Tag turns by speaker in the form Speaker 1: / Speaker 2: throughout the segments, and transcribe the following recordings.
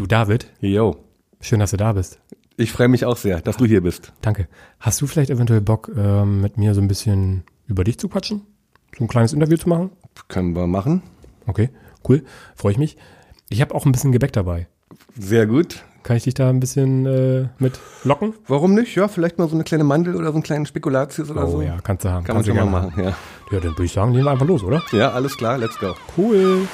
Speaker 1: Du David,
Speaker 2: Jo.
Speaker 1: schön, dass du da bist.
Speaker 2: Ich freue mich auch sehr, dass du hier bist.
Speaker 1: Danke. Hast du vielleicht eventuell Bock, ähm, mit mir so ein bisschen über dich zu quatschen? So ein kleines Interview zu machen?
Speaker 2: Können wir machen.
Speaker 1: Okay, cool. Freue ich mich. Ich habe auch ein bisschen Gebäck dabei.
Speaker 2: Sehr gut.
Speaker 1: Kann ich dich da ein bisschen äh, mit locken?
Speaker 2: Warum nicht? Ja, vielleicht mal so eine kleine Mandel oder so einen kleinen Spekulatius oder
Speaker 1: Oh
Speaker 2: so.
Speaker 1: ja, kannst du haben.
Speaker 2: Kann man
Speaker 1: kannst du
Speaker 2: schon mal
Speaker 1: gerne
Speaker 2: machen, ja.
Speaker 1: Ja, dann würde ich sagen, legen wir einfach los, oder?
Speaker 2: Ja, alles klar, let's go.
Speaker 1: Cool.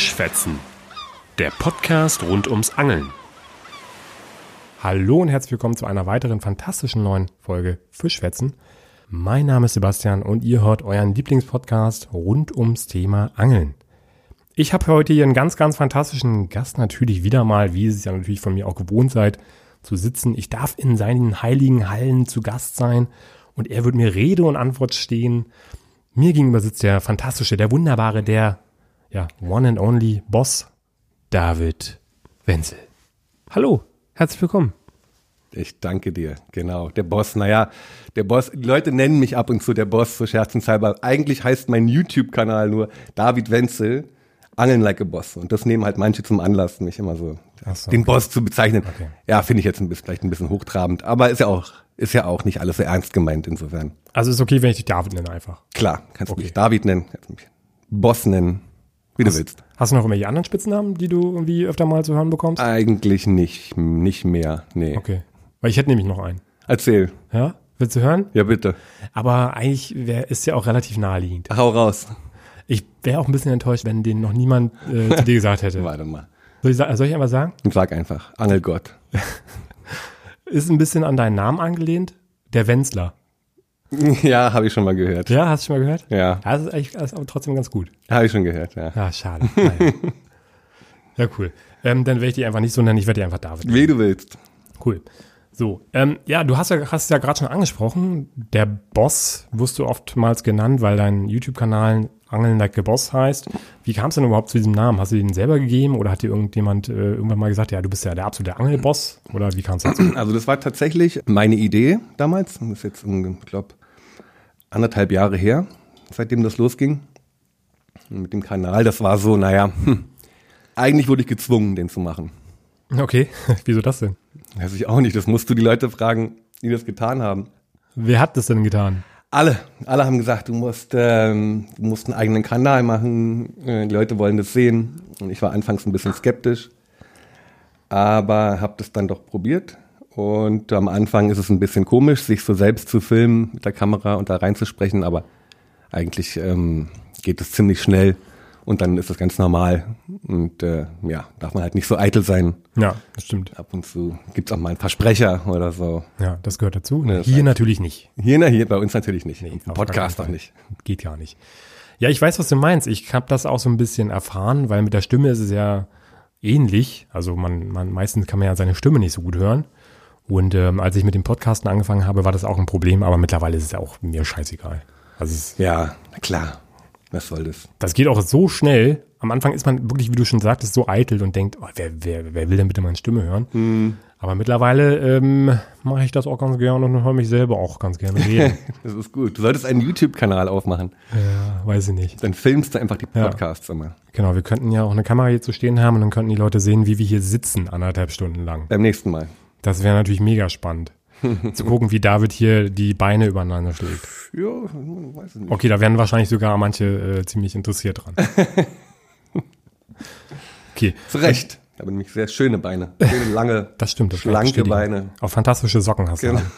Speaker 3: Fischfetzen, der Podcast rund ums Angeln.
Speaker 1: Hallo und herzlich willkommen zu einer weiteren fantastischen neuen Folge Fischfetzen. Mein Name ist Sebastian und ihr hört euren Lieblingspodcast rund ums Thema Angeln. Ich habe heute hier einen ganz, ganz fantastischen Gast natürlich wieder mal, wie ihr es ja natürlich von mir auch gewohnt seid, zu sitzen. Ich darf in seinen heiligen Hallen zu Gast sein und er wird mir Rede und Antwort stehen. Mir gegenüber sitzt der fantastische, der wunderbare, der ja, one and only Boss David Wenzel. Hallo, herzlich willkommen.
Speaker 2: Ich danke dir, genau. Der Boss, naja, der Boss, die Leute nennen mich ab und zu der Boss, so scherzenshalber. Eigentlich heißt mein YouTube-Kanal nur David Wenzel, Angeln like a Boss. Und das nehmen halt manche zum Anlass, mich immer so,
Speaker 1: so,
Speaker 2: den
Speaker 1: okay.
Speaker 2: Boss zu bezeichnen.
Speaker 1: Okay.
Speaker 2: Ja, finde ich jetzt ein bisschen, vielleicht ein bisschen hochtrabend, aber ist ja auch, ist ja auch nicht alles so ernst gemeint insofern.
Speaker 1: Also ist okay, wenn ich dich David nenne einfach.
Speaker 2: Klar, kannst du
Speaker 1: Okay.
Speaker 2: mich David nennen, kannst du mich Boss nennen, wie du willst.
Speaker 1: Hast du noch irgendwelche anderen Spitznamen, die du irgendwie öfter mal zu hören bekommst?
Speaker 2: Eigentlich nicht, nicht mehr, nee.
Speaker 1: Okay. Weil ich hätte nämlich noch einen.
Speaker 2: Erzähl.
Speaker 1: Ja? Willst du hören?
Speaker 2: Ja, bitte.
Speaker 1: Aber eigentlich wär, ist ja auch relativ naheliegend.
Speaker 2: Hau raus.
Speaker 1: Ich wäre auch ein bisschen enttäuscht, wenn den noch niemand äh, zu dir gesagt hätte.
Speaker 2: Warte mal.
Speaker 1: Soll ich, soll ich einfach sagen?
Speaker 2: Sag einfach, Angelgott.
Speaker 1: Ist ein bisschen an deinen Namen angelehnt. Der Wenzler.
Speaker 2: Ja, habe ich schon mal gehört.
Speaker 1: Ja, hast du schon mal gehört?
Speaker 2: Ja,
Speaker 1: Ja, das ist eigentlich das ist aber trotzdem ganz gut.
Speaker 2: habe ich schon gehört, ja.
Speaker 1: Ja, schade. Naja. ja, cool. Ähm, dann werde ich die einfach nicht so nennen, ich werde die einfach David nennen.
Speaker 2: Wie du willst.
Speaker 1: Cool. So, ähm, ja, du hast ja, hast es ja gerade schon angesprochen. Der Boss wirst du oftmals genannt, weil dein YouTube-Kanal Angeln like Boss heißt. Wie kam es denn überhaupt zu diesem Namen? Hast du den selber gegeben oder hat dir irgendjemand äh, irgendwann mal gesagt, ja, du bist ja der absolute Angelboss? Oder wie kam es dazu?
Speaker 2: Also das war tatsächlich meine Idee damals. Das ist jetzt, ich glaube, anderthalb Jahre her, seitdem das losging. Und mit dem Kanal, das war so, naja, hm, eigentlich wurde ich gezwungen, den zu machen.
Speaker 1: Okay, wieso das denn?
Speaker 2: Weiß ich auch nicht, das musst du die Leute fragen, die das getan haben.
Speaker 1: Wer hat das denn getan?
Speaker 2: Alle, alle haben gesagt, du musst, ähm, du musst einen eigenen Kanal machen, äh, die Leute wollen das sehen. Und ich war anfangs ein bisschen skeptisch, aber habe das dann doch probiert. Und am Anfang ist es ein bisschen komisch, sich so selbst zu filmen mit der Kamera und da reinzusprechen, aber eigentlich ähm, geht es ziemlich schnell und dann ist es ganz normal. Und äh, ja, darf man halt nicht so eitel sein.
Speaker 1: Ja, das stimmt.
Speaker 2: Ab und zu gibt's auch mal einen Versprecher oder so.
Speaker 1: Ja, das gehört dazu.
Speaker 2: Ja, das
Speaker 1: Hier natürlich nicht.
Speaker 2: Hier, na, hier bei uns natürlich nicht. Im
Speaker 1: auf gar
Speaker 2: Podcast auch nicht.
Speaker 1: Geht gar nicht. Ja, ich weiß, was du meinst. Ich habe das auch so ein bisschen erfahren, weil mit der Stimme ist es ja ähnlich. Also man, man meistens kann man ja seine Stimme nicht so gut hören. Und ähm, als ich mit dem Podcasten angefangen habe, war das auch ein Problem, aber mittlerweile ist es ja auch mir scheißegal. Also
Speaker 2: Ja, na klar. Was soll das?
Speaker 1: das geht auch so schnell. Am Anfang ist man wirklich, wie du schon sagtest, so eitel und denkt, oh, wer, wer, wer will denn bitte meine Stimme hören? Aber mittlerweile ähm, mache ich das auch ganz gerne und höre mich selber auch ganz gerne reden.
Speaker 2: Das ist gut. Du solltest einen YouTube-Kanal aufmachen.
Speaker 1: ja, weiß ich nicht.
Speaker 2: Dann filmst du einfach die
Speaker 1: Ja.
Speaker 2: Podcasts immer.
Speaker 1: Genau, wir könnten ja auch eine Kamera hier zu stehen haben und dann könnten die Leute sehen, wie wir hier sitzen, anderthalb Stunden lang.
Speaker 2: Beim nächsten Mal.
Speaker 1: Das wäre natürlich mega spannend. zu gucken, wie David hier die Beine übereinander schlägt.
Speaker 2: Ja, weiß ich nicht.
Speaker 1: Okay, da wären wahrscheinlich sogar manche äh, ziemlich interessiert dran. Okay,
Speaker 2: Zu Recht. Ich habe nämlich sehr schöne Beine. Schöne, lange,
Speaker 1: das stimmt. Das
Speaker 2: schlanke. Beine.
Speaker 1: Auch fantastische Socken hast du.
Speaker 2: Genau.
Speaker 1: an.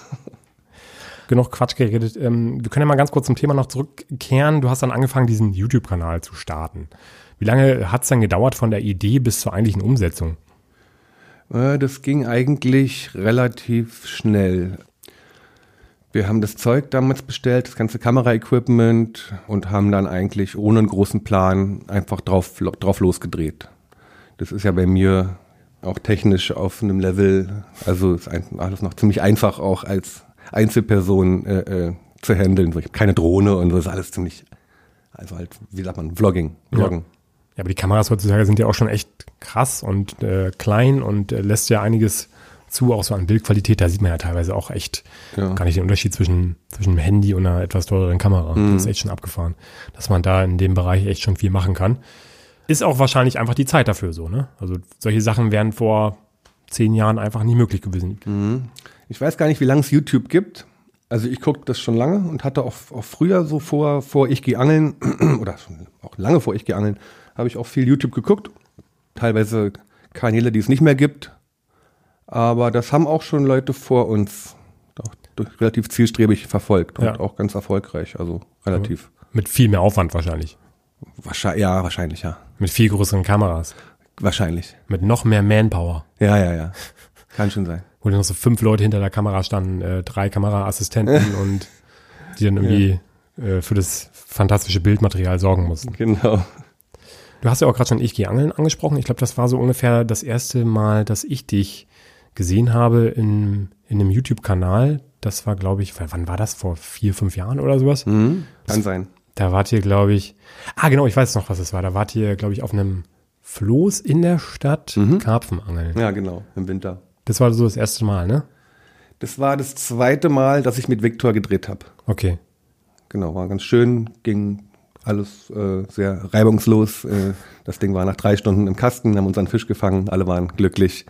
Speaker 1: Genug Quatsch geredet. Ähm, wir können ja mal ganz kurz zum Thema noch zurückkehren. Du hast dann angefangen, diesen YouTube-Kanal zu starten. Wie lange hat es dann gedauert von der Idee bis zur eigentlichen Umsetzung?
Speaker 2: Das ging eigentlich relativ schnell. Wir haben das Zeug damals bestellt, das ganze Kameraequipment und haben dann eigentlich ohne einen großen Plan einfach drauf, drauf losgedreht. Das ist ja bei mir auch technisch auf einem Level, also ist alles noch ziemlich einfach auch als Einzelperson äh, äh, zu handeln. Ich habe keine Drohne und so ist alles ziemlich, also halt, wie sagt man, Vlogging, Vloggen.
Speaker 1: Ja, aber die Kameras heutzutage sind ja auch schon echt krass und äh, klein und äh, lässt ja einiges zu, auch so an Bildqualität. Da sieht man ja teilweise auch echt
Speaker 2: Ja.
Speaker 1: gar nicht den Unterschied zwischen, zwischen einem Handy und einer etwas teureren Kamera.
Speaker 2: Mhm.
Speaker 1: Das ist echt schon abgefahren, dass man da in dem Bereich echt schon viel machen kann. Ist auch wahrscheinlich einfach die Zeit dafür so, ne? Also solche Sachen wären vor zehn Jahren einfach nie möglich gewesen.
Speaker 2: Mhm. Ich weiß gar nicht, wie lange es YouTube gibt. Also ich gucke das schon lange und hatte auch, auch früher so vor, vor ich gehe angeln oder schon auch lange vor ich gehe angeln, habe ich auch viel YouTube geguckt. Teilweise Kanäle, die es nicht mehr gibt. Aber das haben auch schon Leute vor uns relativ zielstrebig verfolgt und
Speaker 1: Ja.
Speaker 2: auch ganz erfolgreich. Also relativ.
Speaker 1: Mit viel mehr Aufwand wahrscheinlich.
Speaker 2: Wahrscheinlich, ja, wahrscheinlich, ja.
Speaker 1: Mit viel größeren Kameras.
Speaker 2: Wahrscheinlich.
Speaker 1: Mit noch mehr Manpower.
Speaker 2: Ja, ja, ja. Kann schon sein.
Speaker 1: Wo dann noch so fünf Leute hinter der Kamera standen, äh, drei Kameraassistenten und die dann irgendwie äh, für das fantastische Bildmaterial sorgen mussten.
Speaker 2: Genau.
Speaker 1: Du hast ja auch gerade schon Ich gehe angeln angesprochen. Ich glaube, das war so ungefähr das erste Mal, dass ich dich gesehen habe in, in einem YouTube-Kanal. Das war, glaube ich, wann war das? Vor vier, fünf Jahren oder sowas?
Speaker 2: Mhm. Kann sein.
Speaker 1: Da wart ihr, glaube ich, ah genau, ich weiß noch, was es war. Da wart ihr, glaube ich, auf einem Floß in der Stadt Karpfenangeln.
Speaker 2: Ja, genau. Im Winter.
Speaker 1: Das war so das erste Mal, ne?
Speaker 2: Das war das zweite Mal, dass ich mit Viktor gedreht habe.
Speaker 1: Okay.
Speaker 2: Genau, war ganz schön, ging alles äh, sehr reibungslos. Äh, das Ding war nach drei Stunden im Kasten, haben unseren Fisch gefangen, alle waren glücklich.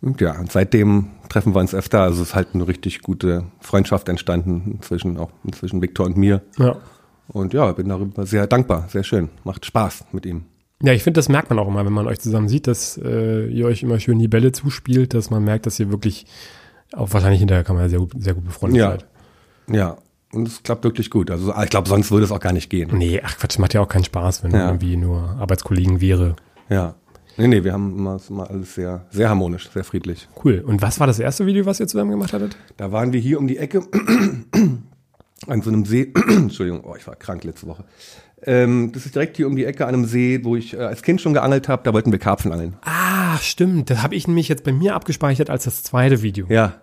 Speaker 2: Und ja, und seitdem treffen wir uns öfter. Also es ist halt eine richtig gute Freundschaft entstanden zwischen auch zwischen Viktor und mir.
Speaker 1: Ja.
Speaker 2: Und ja, bin darüber sehr dankbar, sehr schön. Macht Spaß mit ihm.
Speaker 1: Ja, ich finde, das merkt man auch immer, wenn man euch zusammen sieht, dass äh, ihr euch immer schön die Bälle zuspielt, dass man merkt, dass ihr wirklich auch wahrscheinlich hinter der Kamera sehr gut, sehr gut befreundet
Speaker 2: Ja.
Speaker 1: seid.
Speaker 2: Ja, und es klappt wirklich gut. Also ich glaube, sonst würde es auch gar nicht gehen.
Speaker 1: Nee, ach Quatsch, macht ja auch keinen Spaß, wenn
Speaker 2: Ja.
Speaker 1: man irgendwie nur Arbeitskollegen wäre.
Speaker 2: Ja. Nee, nee, wir haben immer, immer alles sehr, sehr harmonisch, sehr friedlich.
Speaker 1: Cool. Und was war das erste Video, was ihr zusammen gemacht hattet?
Speaker 2: Da waren wir hier um die Ecke an so einem See. Entschuldigung, oh, ich war krank letzte Woche. Ähm, das ist direkt hier um die Ecke an einem See, wo ich äh, als Kind schon geangelt habe. Da wollten wir Karpfen angeln.
Speaker 1: Ah, stimmt. Das habe ich nämlich jetzt bei mir abgespeichert als das zweite Video.
Speaker 2: Ja,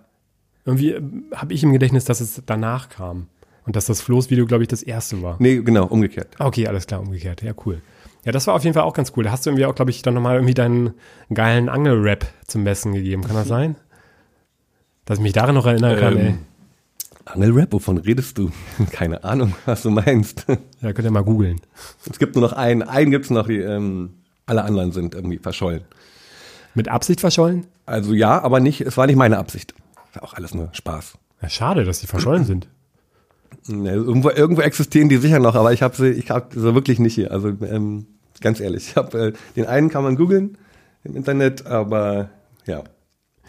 Speaker 1: Irgendwie habe ich im Gedächtnis, dass es danach kam. Und dass das Floßvideo, glaube ich, das erste war.
Speaker 2: nee, genau, umgekehrt.
Speaker 1: Okay, alles klar, umgekehrt. Ja, cool. Ja, das war auf jeden Fall auch ganz cool. Da hast du irgendwie auch, glaube ich, dann nochmal irgendwie deinen geilen Angel-Rap zum Besten gegeben. Kann das sein? Dass ich mich daran noch erinnern kann, ey.
Speaker 2: Ähm, Angelrap, wovon redest du? Keine Ahnung, was du meinst.
Speaker 1: Ja, könnt ihr mal googeln.
Speaker 2: Es gibt nur noch einen. Einen gibt's noch, die, ähm, alle anderen sind irgendwie verschollen.
Speaker 1: Mit Absicht verschollen?
Speaker 2: Also ja, aber nicht, es war nicht meine Absicht. War auch alles nur Spaß.
Speaker 1: Ja, schade, dass die verschollen sind.
Speaker 2: Ne, irgendwo, irgendwo existieren die sicher noch, aber ich habe sie, ich habe sie wirklich nicht hier. Also ähm, ganz ehrlich, ich habe äh, den einen kann man googeln im Internet, aber ja,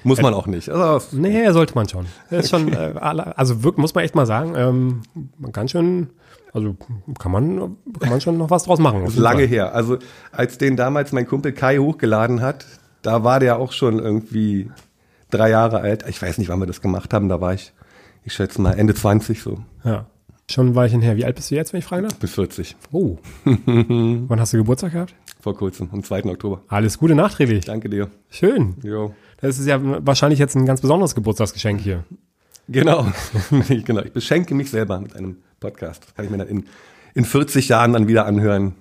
Speaker 2: muss man auch nicht. Also,
Speaker 1: Nee, sollte man schon. Das ist schon, äh, also wirklich, muss man echt mal sagen, ähm, man kann schon, also kann man, kann man schon noch was draus machen.
Speaker 2: Das ist lange
Speaker 1: Fall.
Speaker 2: her. Also als den damals mein Kumpel Kai hochgeladen hat, da war der auch schon irgendwie drei Jahre alt. Ich weiß nicht, wann wir das gemacht haben. Da war ich, ich schätze mal Ende 20 so,
Speaker 1: Ja. Schon ein Weilchen her. Wie alt bist du jetzt, wenn ich fragen darf?
Speaker 2: bis 40
Speaker 1: Oh. Wann hast du Geburtstag gehabt?
Speaker 2: vor kurzem, am 2. Oktober.
Speaker 1: Alles Gute nachträglich.
Speaker 2: Danke dir.
Speaker 1: Schön.
Speaker 2: Jo.
Speaker 1: Das ist ja wahrscheinlich jetzt ein ganz besonderes Geburtstagsgeschenk hier.
Speaker 2: Genau. Ich- genau. Ich beschenke mich selber mit einem Podcast. Das kann ich mir dann in, in 40 Jahren dann wieder anhören.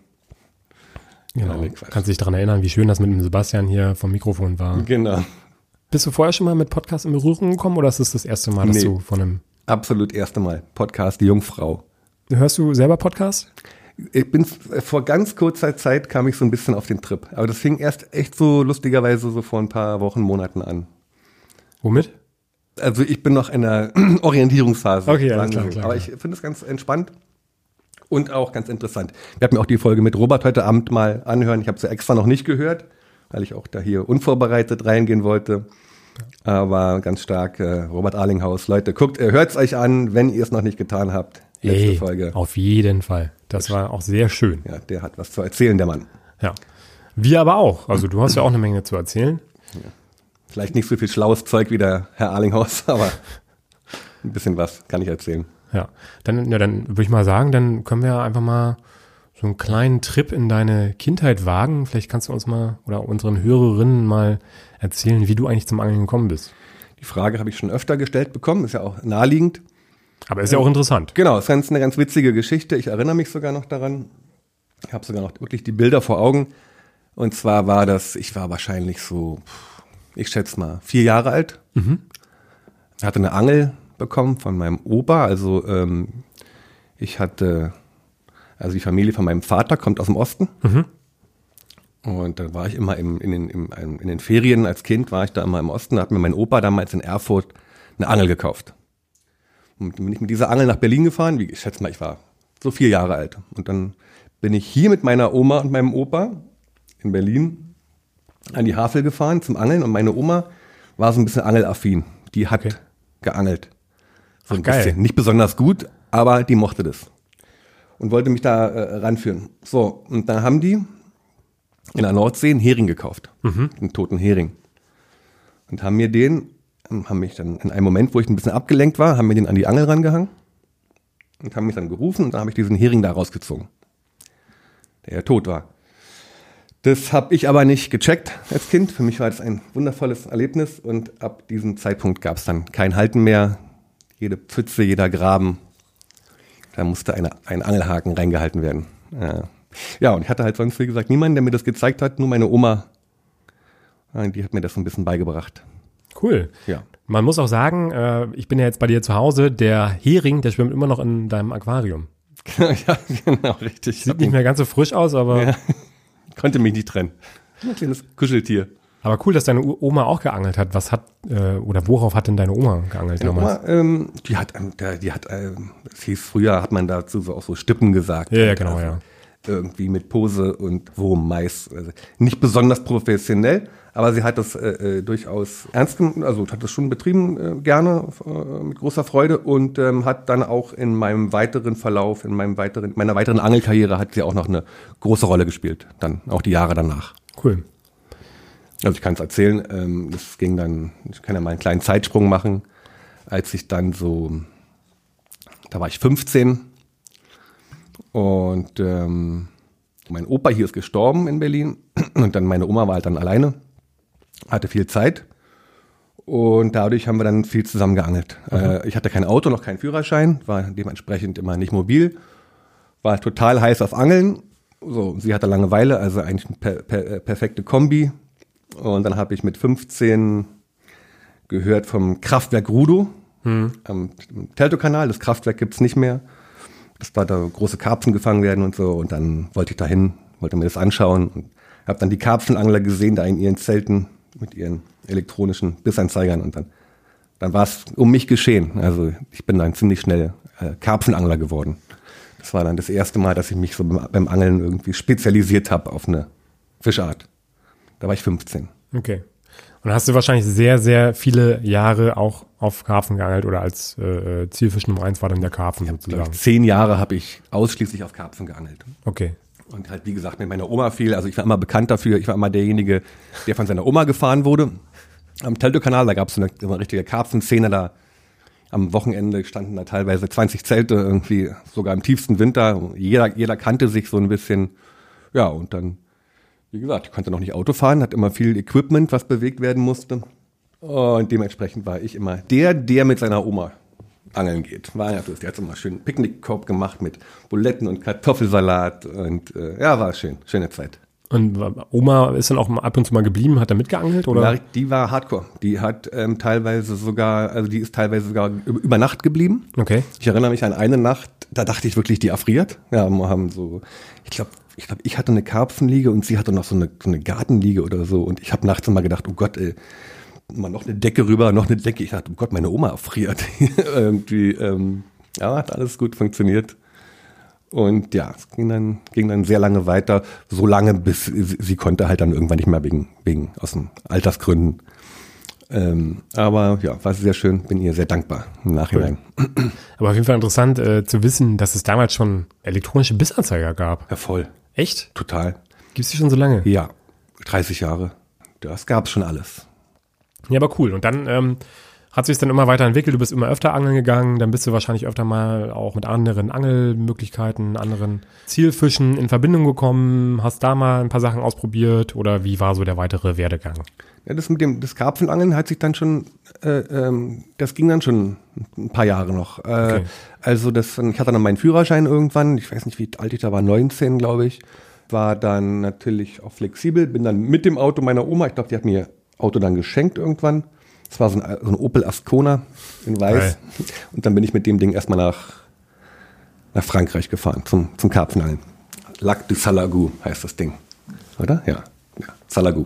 Speaker 1: Genau.
Speaker 2: Ja.
Speaker 1: Kannst dich daran erinnern, wie schön das mit dem Sebastian hier vom Mikrofon war.
Speaker 2: Genau.
Speaker 1: Bist du vorher schon mal mit Podcast in Berührung gekommen oder ist es das erste Mal, dass
Speaker 2: Nee.
Speaker 1: du von einem.
Speaker 2: Absolut erste Mal. Podcast Die Jungfrau.
Speaker 1: Hörst du selber Podcast?
Speaker 2: Ich bin vor ganz kurzer Zeit kam ich so ein bisschen auf den Trip. Aber das fing erst echt so lustigerweise so vor ein paar Wochen, Monaten an.
Speaker 1: Womit?
Speaker 2: Also ich bin noch in der Orientierungsphase.
Speaker 1: Okay,
Speaker 2: wir
Speaker 1: klar, klar,
Speaker 2: Aber ich finde es ganz entspannt und auch ganz interessant. Wir hatten mir auch die Folge mit Robert heute Abend mal anhören. Ich habe sie extra noch nicht gehört, weil ich auch da hier unvorbereitet reingehen wollte. Aber ganz stark, äh, Robert Arlinghaus. Leute, guckt, äh, hört's euch an, wenn ihr es noch nicht getan habt. Letzte
Speaker 1: Ey,
Speaker 2: Folge.
Speaker 1: Auf jeden Fall. Das war auch sehr schön.
Speaker 2: Ja, der hat was zu erzählen, der Mann.
Speaker 1: Ja. Wir aber auch. Also du hast ja auch eine Menge zu erzählen.
Speaker 2: Vielleicht nicht so viel schlaues Zeug wie der Herr Arlinghaus, aber ein bisschen was kann ich erzählen.
Speaker 1: Ja. Dann, ja, dann würde ich mal sagen, dann können wir einfach mal so einen kleinen Trip in deine Kindheit wagen. Vielleicht kannst du uns mal oder unseren Hörerinnen mal erzählen, wie du eigentlich zum Angeln gekommen bist.
Speaker 2: Die Frage habe ich schon öfter gestellt bekommen, ist ja auch naheliegend.
Speaker 1: Aber ist ja auch interessant.
Speaker 2: Genau, es ist ganz, eine ganz witzige Geschichte. Ich erinnere mich sogar noch daran. Ich habe sogar noch wirklich die Bilder vor Augen. Und zwar war das, ich war wahrscheinlich so, ich schätze mal, vier Jahre alt. Mhm. Hatte eine Angel bekommen von meinem Opa. Also ähm, ich hatte, also die Familie von meinem Vater kommt aus dem Osten. Mhm. Und dann war ich immer im, in, den, im, in den Ferien als Kind, war ich da immer im Osten, da hat mir mein Opa damals in Erfurt eine Angel gekauft. Und dann bin ich mit dieser Angel nach Berlin gefahren, wie ich schätze mal, ich war so vier Jahre alt. Und dann bin ich hier mit meiner Oma und meinem Opa in Berlin an die Havel gefahren zum Angeln und meine Oma war so ein bisschen angelaffin. Die hat okay. geangelt. So Ach, ein geil. bisschen. Nicht besonders gut, aber die mochte das. Und wollte mich da äh, ranführen. So, und dann haben die in der Nordsee einen Hering gekauft. Mhm. Einen toten Hering. Und haben mir den, haben mich dann in einem Moment, wo ich ein bisschen abgelenkt war, haben mir den an die Angel rangehangen und haben mich dann gerufen und dann habe ich diesen Hering da rausgezogen der ja tot war. Das habe ich aber nicht gecheckt als Kind. Für mich war das ein wundervolles Erlebnis und ab diesem Zeitpunkt gab es dann kein Halten mehr. Jede Pfütze, jeder Graben, da musste eine, ein Angelhaken reingehalten werden. Ja. ja, und ich hatte halt sonst, wie gesagt, niemanden, der mir das gezeigt hat, nur meine Oma. Die hat mir das so ein bisschen beigebracht.
Speaker 1: Cool. Ja. Man muss auch sagen, äh, ich bin ja jetzt bei dir zu Hause, der Hering, der schwimmt immer noch in deinem Aquarium.
Speaker 2: ja, genau, richtig.
Speaker 1: Sieht nicht mehr ganz so frisch aus, aber. Ja.
Speaker 2: Konnte mich nicht trennen. Ein kleines Kuscheltier.
Speaker 1: Aber cool, dass deine Oma auch geangelt hat. Was hat, äh, oder worauf hat denn deine Oma geangelt
Speaker 2: deine damals? Oma, ähm, die hat, ähm, die hat, es hieß früher, hat man dazu so auch so Stippen gesagt.
Speaker 1: Ja, ja genau, also, ja.
Speaker 2: Irgendwie mit Pose und Wurm, Mais. Also nicht besonders professionell, aber sie hat das äh, äh, durchaus ernst genommen, also hat das schon betrieben, äh, gerne, äh, mit großer Freude und ähm, hat dann auch in meinem weiteren Verlauf, in meinem weiteren, meiner weiteren Angelkarriere hat sie auch noch eine große Rolle gespielt, dann auch die Jahre danach.
Speaker 1: Cool.
Speaker 2: Also ich kann es erzählen, ähm, das ging dann, ich kann ja mal einen kleinen Zeitsprung machen, als ich dann so, da war ich 15 und ähm, mein Opa hier ist gestorben in Berlin und dann meine Oma war halt dann alleine hatte viel Zeit und dadurch haben wir dann viel zusammen geangelt. Mhm. Äh, ich hatte kein Auto, noch keinen Führerschein, war dementsprechend immer nicht mobil, war total heiß auf Angeln. So, sie hatte Langeweile, also eigentlich eine per, per, äh, perfekte Kombi. Und dann habe ich mit 15 gehört vom Kraftwerk Rudo mhm. am Teltow-Kanal. Das Kraftwerk gibt's nicht mehr. Das war da große Karpfen gefangen werden und so. Und dann wollte ich dahin, wollte mir das anschauen und habe dann die Karpfenangler gesehen, da in ihren Zelten mit ihren elektronischen Bissanzeigern und dann, dann war es um mich geschehen. Also ich bin dann ziemlich schnell äh, Karpfenangler geworden. Das war dann das erste Mal, dass ich mich so beim, beim Angeln irgendwie spezialisiert habe auf eine Fischart. Da war ich 15.
Speaker 1: Okay. Und hast du wahrscheinlich sehr, sehr viele Jahre auch auf Karpfen geangelt oder als äh, Zielfisch Nummer eins war dann der Karpfen
Speaker 2: ja, sozusagen? Zehn Jahre habe ich ausschließlich auf Karpfen geangelt.
Speaker 1: Okay.
Speaker 2: Und halt, wie gesagt, mit meiner Oma viel. Also ich war immer bekannt dafür. Ich war immer derjenige, der von seiner Oma gefahren wurde. Am Teltow-Kanal, da gab es eine, eine richtige Karpfenszene. Da am Wochenende standen da teilweise 20 Zelte irgendwie, sogar im tiefsten Winter. Jeder, jeder kannte sich so ein bisschen. Ja, und dann, wie gesagt, ich konnte noch nicht Auto fahren, hat immer viel Equipment, was bewegt werden musste. Und dementsprechend war ich immer der, der mit seiner Oma angeln geht. War ja, der hat so mal schön Picknickkorb gemacht mit Buletten und Kartoffelsalat und äh, ja, war schön, schöne Zeit.
Speaker 1: Und Oma ist dann auch ab und zu mal geblieben, hat da mitgeangelt oder?
Speaker 2: Die war Hardcore. Die hat ähm, teilweise sogar, also die ist teilweise sogar über Nacht geblieben.
Speaker 1: Okay.
Speaker 2: Ich erinnere mich an eine Nacht, da dachte ich wirklich, die erfriert. Ja, wir haben so, ich glaube, ich glaube, ich hatte eine Karpfenliege und sie hatte noch so eine, so eine Gartenliege oder so. Und ich habe nachts immer gedacht, oh Gott, ey, mal noch eine Decke rüber, noch eine Decke. Ich dachte, oh Gott, meine Oma erfriert. Irgendwie, ähm, ja, hat alles gut funktioniert. Und ja, es ging dann, ging dann sehr lange weiter, so lange, bis sie, sie konnte halt dann irgendwann nicht mehr wegen, wegen aus den Altersgründen. Ähm, aber ja, war sehr schön, bin ihr sehr dankbar im Nachhinein.
Speaker 1: Aber auf jeden Fall interessant äh, zu wissen, dass es damals schon elektronische Bissanzeiger gab.
Speaker 2: Ja, voll.
Speaker 1: Echt?
Speaker 2: Total.
Speaker 1: Gibt es die schon so lange?
Speaker 2: Ja, 30 Jahre. Das gab es schon alles.
Speaker 1: Ja, aber cool. Und dann ähm, hat sich dann immer weiterentwickelt, du bist immer öfter angeln gegangen, dann bist du wahrscheinlich öfter mal auch mit anderen Angelmöglichkeiten, anderen Zielfischen in Verbindung gekommen, hast da mal ein paar Sachen ausprobiert oder wie war so der weitere Werdegang?
Speaker 2: Ja, das mit dem das Karpfenangeln hat sich dann schon, äh, ähm, das ging dann schon ein paar Jahre noch. Äh,
Speaker 1: Okay.
Speaker 2: Also das, ich hatte dann meinen Führerschein irgendwann, ich weiß nicht, wie alt ich da war, 19 glaube ich, war dann natürlich auch flexibel, bin dann mit dem Auto meiner Oma, ich glaube, die hat mir Auto dann geschenkt irgendwann. Das war so ein, so ein Opel Ascona in Weiß.
Speaker 1: Geil.
Speaker 2: Und dann bin ich mit dem Ding erstmal nach, nach Frankreich gefahren zum, zum Karpfenangeln. Lac du Salagou heißt das Ding. Oder? Ja. ja. Salagou.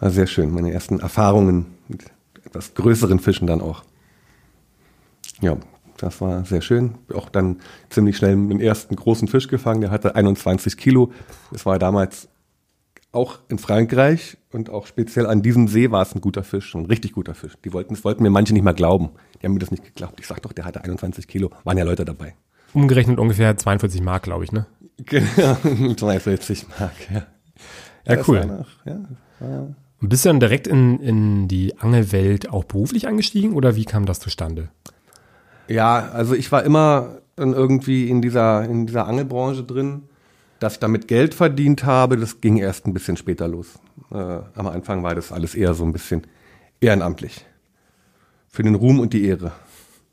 Speaker 2: War sehr schön. Meine ersten Erfahrungen mit etwas größeren Fischen dann auch. Ja, das war sehr schön. Auch dann ziemlich schnell den ersten großen Fisch gefangen. Der hatte 21 Kilo. Das war damals auch in Frankreich und auch speziell an diesem See war es ein guter Fisch, ein richtig guter Fisch. Die wollten, das wollten mir manche nicht mal glauben. Die haben mir das nicht geglaubt. Ich sag doch, der hatte 21 Kilo. Waren ja Leute dabei.
Speaker 1: Umgerechnet ungefähr 42 Mark, glaube ich, ne?
Speaker 2: Genau, 42 Mark, ja.
Speaker 1: Ja,
Speaker 2: Das
Speaker 1: cool.
Speaker 2: war noch, ja.
Speaker 1: Und bist du dann direkt in, in die Angelwelt auch beruflich eingestiegen oder wie kam das zustande?
Speaker 2: Ja, also ich war immer dann irgendwie in dieser, in dieser Angelbranche drin. Dass ich damit Geld verdient habe, das ging erst ein bisschen später los. Äh, am Anfang war das alles eher so ein bisschen ehrenamtlich. Für den Ruhm und die Ehre.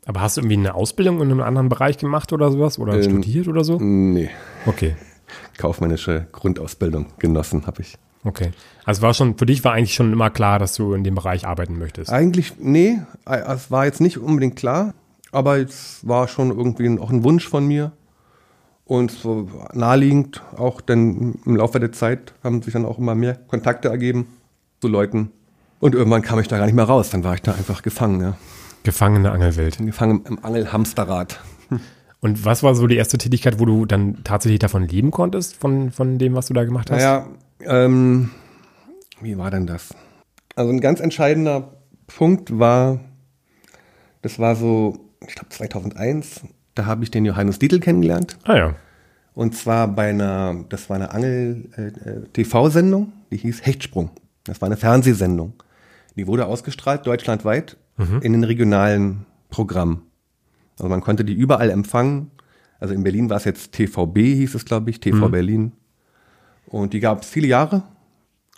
Speaker 1: Aber hast du irgendwie eine Ausbildung in einem anderen Bereich gemacht oder sowas? Oder
Speaker 2: Ähm,
Speaker 1: studiert oder so?
Speaker 2: Nee,
Speaker 1: Okay.
Speaker 2: kaufmännische Grundausbildung genossen habe ich.
Speaker 1: Okay. Also war schon, für dich war eigentlich schon immer klar, dass du in dem Bereich arbeiten möchtest.
Speaker 2: Eigentlich, nee, es war jetzt nicht unbedingt klar, aber es war schon irgendwie auch ein Wunsch von mir. Und so naheliegend, auch denn im Laufe der Zeit haben sich dann auch immer mehr Kontakte ergeben zu Leuten. Und irgendwann kam ich da gar nicht mehr raus, dann war ich da einfach gefangen, ja.
Speaker 1: Gefangene Angelwelt.
Speaker 2: Gefangen im Angelhamsterrad.
Speaker 1: Und was war so die erste Tätigkeit, wo du dann tatsächlich davon leben konntest, von, von dem, was du da gemacht hast?
Speaker 2: Naja, ähm, wie war denn das? Also ein ganz entscheidender Punkt war, das war so, ich glaube 2001, da habe ich den Johannes Dietl kennengelernt.
Speaker 1: Ah ja.
Speaker 2: Und zwar bei einer, das war eine Angel-TV-Sendung, die hieß Hechtsprung. Das war eine Fernsehsendung. Die wurde ausgestrahlt deutschlandweit in den regionalen Programmen. Also man konnte die überall empfangen. Also in Berlin war es jetzt TVB, hieß es, glaube ich, TV Berlin. Und die gab es viele Jahre,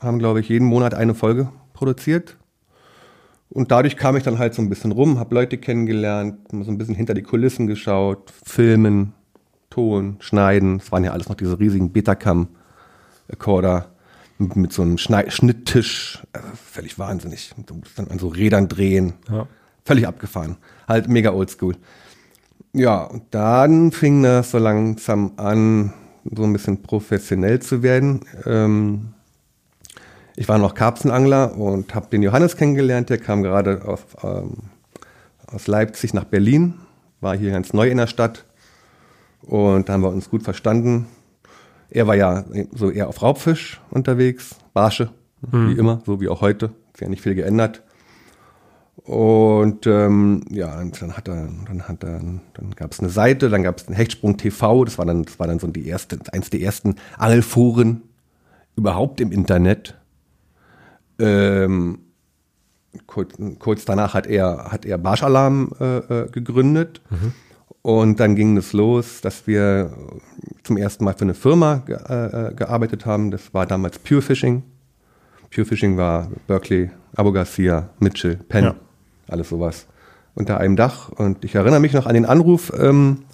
Speaker 2: haben, glaube ich, jeden Monat eine Folge produziert. Und dadurch kam ich dann halt so ein bisschen rum, habe Leute kennengelernt, so ein bisschen hinter die Kulissen geschaut, filmen, Ton, schneiden. Es waren ja alles noch diese riesigen Betacam-Recorder mit, mit so einem Schnei Schnitttisch. Äh, völlig wahnsinnig. Du musst dann an so Rädern drehen.
Speaker 1: Ja.
Speaker 2: Völlig abgefahren. Halt mega oldschool. Ja, und dann fing das so langsam an, so ein bisschen professionell zu werden. Ähm, ich war noch Karpfenangler und habe den Johannes kennengelernt. Der kam gerade aus, ähm, aus Leipzig nach Berlin, war hier ganz neu in der Stadt und da haben wir uns gut verstanden. Er war ja so eher auf Raubfisch unterwegs, Barsche, wie immer, so wie auch heute. Ist ja nicht viel geändert. Und ähm, ja, und dann hat er, dann hat er, dann gab es eine Seite, dann gab es den Hechtsprung TV, das war dann, das war dann so die erste, eins der ersten Angelforen überhaupt im Internet. Ähm, kurz, kurz danach hat er, hat er Barschalarm äh, äh, gegründet. Und dann ging es los, dass wir zum ersten Mal für eine Firma ge äh, äh, gearbeitet haben. Das war damals Pure Fishing. Pure Fishing war Berkeley, Abu Garcia, Mitchell, Penn,
Speaker 1: Ja.
Speaker 2: Alles sowas unter einem Dach. Und ich erinnere mich noch an den Anruf. Ähm,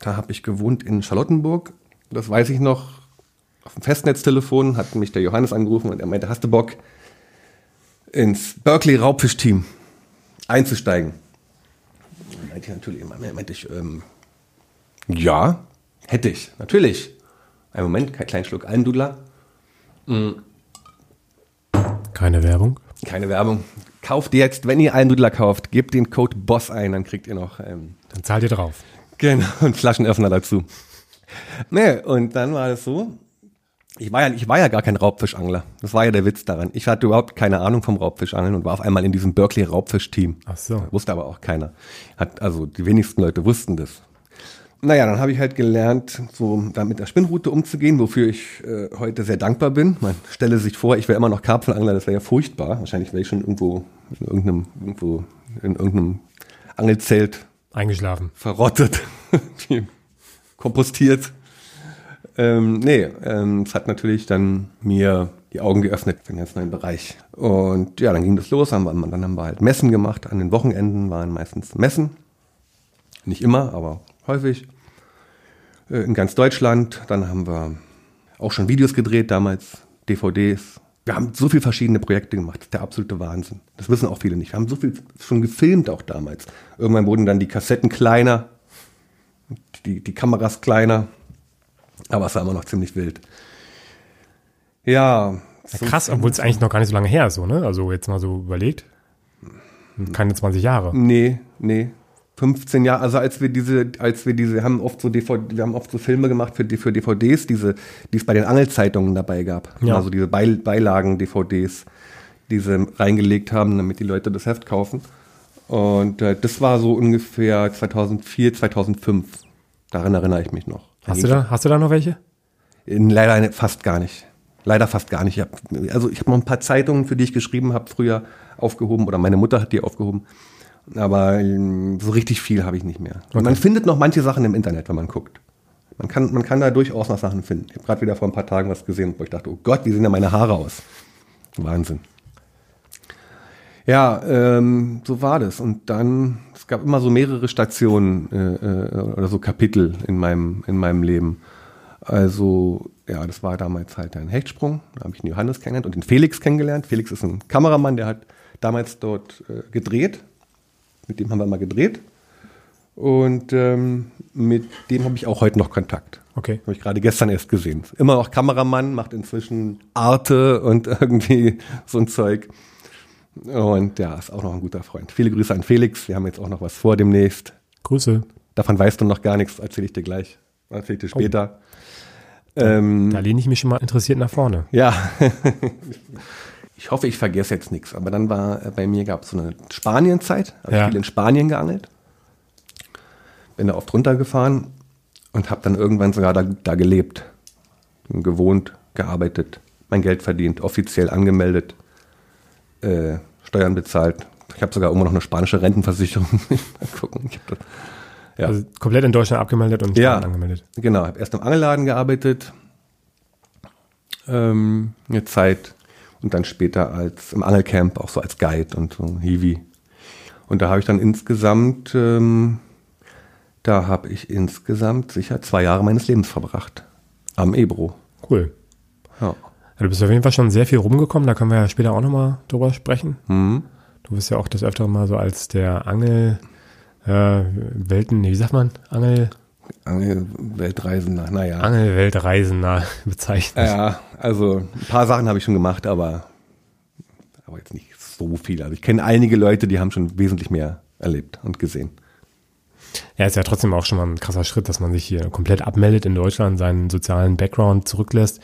Speaker 2: da habe ich gewohnt in Charlottenburg. Das weiß ich noch. Auf dem Festnetztelefon hat mich der Johannes angerufen und er meinte, hast du Bock, ins Berkeley Raubfischteam einzusteigen? Und meinte ich natürlich meinte ich, ähm, ja, hätte ich, natürlich. Einen Moment, kein kleinen Schluck Almdudler.
Speaker 1: Keine Werbung.
Speaker 2: Keine Werbung. Kauft jetzt, wenn ihr Almdudler kauft, gebt den Code BOSS ein, dann kriegt ihr noch ähm,
Speaker 1: Dann zahlt ihr drauf.
Speaker 2: Genau, und Flaschenöffner dazu. Nee, und dann war das so. Ich war ja, ich war ja gar kein Raubfischangler. Das war ja der Witz daran. Ich hatte überhaupt keine Ahnung vom Raubfischangeln und war auf einmal in diesem Berkeley Raubfisch-Team.
Speaker 1: Ach so.
Speaker 2: Wusste aber auch keiner. Hat, also die wenigsten Leute wussten das. Naja, dann habe ich halt gelernt, so da mit der Spinnrute umzugehen, wofür ich äh, heute sehr dankbar bin. Man stelle sich vor, ich wäre immer noch Karpfenangler, das wäre ja furchtbar. Wahrscheinlich wäre ich schon irgendwo in irgendeinem, irgendwo in irgendeinem Angelzelt
Speaker 1: Eingeschlafen.
Speaker 2: verrottet, kompostiert. Ähm, nee, ähm, es hat natürlich dann mir die Augen geöffnet für den ganz neuen Bereich. Und ja, dann ging das los. Haben wir, dann haben wir halt Messen gemacht. An den Wochenenden waren meistens Messen. Nicht immer, aber häufig. Äh, in ganz Deutschland. Dann haben wir auch schon Videos gedreht, damals DVDs. Wir haben so viele verschiedene Projekte gemacht. Das ist der absolute Wahnsinn. Das wissen auch viele nicht. Wir haben so viel schon gefilmt auch damals. Irgendwann wurden dann die Kassetten kleiner, die, die Kameras kleiner. Aber es war immer noch ziemlich wild. Ja.
Speaker 1: Ja, krass, obwohl es eigentlich noch gar nicht so lange her ist, so, ne? Also jetzt mal so überlegt. Keine 20 Jahre.
Speaker 2: Nee, nee. 15 Jahre, also als wir diese, als wir diese, haben oft so DVD, wir haben oft so Filme gemacht für, für DVDs, diese, die es bei den Angelzeitungen dabei gab.
Speaker 1: Ja.
Speaker 2: Also diese Beil Beilagen-DVDs, die sie reingelegt haben, damit die Leute das Heft kaufen. Und äh, das war so ungefähr 2004, 2005. Daran erinnere ich mich noch.
Speaker 1: Hast du da, hast du da noch welche?
Speaker 2: In, leider fast gar nicht. Leider fast gar nicht. Ich hab, also ich habe noch ein paar Zeitungen, für die ich geschrieben habe, früher aufgehoben oder meine Mutter hat die aufgehoben. Aber ähm, so richtig viel habe ich nicht mehr. Und Man findet noch manche Sachen im Internet, wenn man guckt. Man kann, man kann da durchaus noch Sachen finden. Ich habe gerade wieder vor ein paar Tagen was gesehen, wo ich dachte, oh Gott, wie sehen da meine Haare aus? Wahnsinn. Ja, ähm, so war das. Und dann, es gab immer so mehrere Stationen äh, äh, oder so Kapitel in meinem, in meinem Leben. Also, ja, das war damals halt ein Hechtsprung. Da habe ich den Johannes kennengelernt und den Felix kennengelernt. Felix ist ein Kameramann, der hat damals dort äh, gedreht. Mit dem haben wir mal gedreht. Und ähm, mit dem habe ich auch heute noch Kontakt.
Speaker 1: Okay.
Speaker 2: Habe ich gerade gestern erst gesehen. Immer noch Kameramann, macht inzwischen Arte und irgendwie so ein Zeug. Und ja, ist auch noch ein guter Freund. Viele Grüße an Felix. Wir haben jetzt auch noch was vor demnächst.
Speaker 1: Grüße.
Speaker 2: Davon weißt du noch gar nichts, erzähle ich dir gleich. Erzähle ich dir später. Ähm,
Speaker 1: Da lehne ich mich schon mal interessiert nach vorne.
Speaker 2: ja. ich hoffe, ich vergesse jetzt nichts. Aber dann war äh, bei mir gab es so eine Spanienzeit. Habe
Speaker 1: Ja.
Speaker 2: ich viel in Spanien geangelt. Bin da oft runtergefahren und habe dann irgendwann sogar da, da gelebt. Gewohnt, gearbeitet, mein Geld verdient, offiziell angemeldet, äh, Steuern bezahlt. Ich habe sogar immer noch eine spanische Rentenversicherung. Mal gucken. Das, ja.
Speaker 1: Also komplett in Deutschland abgemeldet und in
Speaker 2: Ja.
Speaker 1: Angemeldet.
Speaker 2: Genau, habe erst im Angelladen gearbeitet, ähm, eine Zeit und dann später als im Angelcamp auch so als Guide und so Hiwi. Und da habe ich dann insgesamt, ähm, da habe ich insgesamt sicher zwei Jahre meines Lebens verbracht am Ebro.
Speaker 1: Cool.
Speaker 2: Ja.
Speaker 1: Ja, du bist auf jeden Fall schon sehr viel rumgekommen, da können wir ja später auch nochmal drüber sprechen.
Speaker 2: Mhm.
Speaker 1: Du bist ja auch des Öfteren mal so als der Angel, äh, Welten, nee, wie sagt man? Angel,
Speaker 2: Angel Weltreisender, naja.
Speaker 1: Angelweltreisender bezeichnet.
Speaker 2: Ja, also ein paar Sachen habe ich schon gemacht, aber, aber jetzt nicht so viel. Also ich kenne einige Leute, die haben schon wesentlich mehr erlebt und gesehen.
Speaker 1: Ja, ist ja trotzdem auch schon mal ein krasser Schritt, dass man sich hier komplett abmeldet in Deutschland, seinen sozialen Background zurücklässt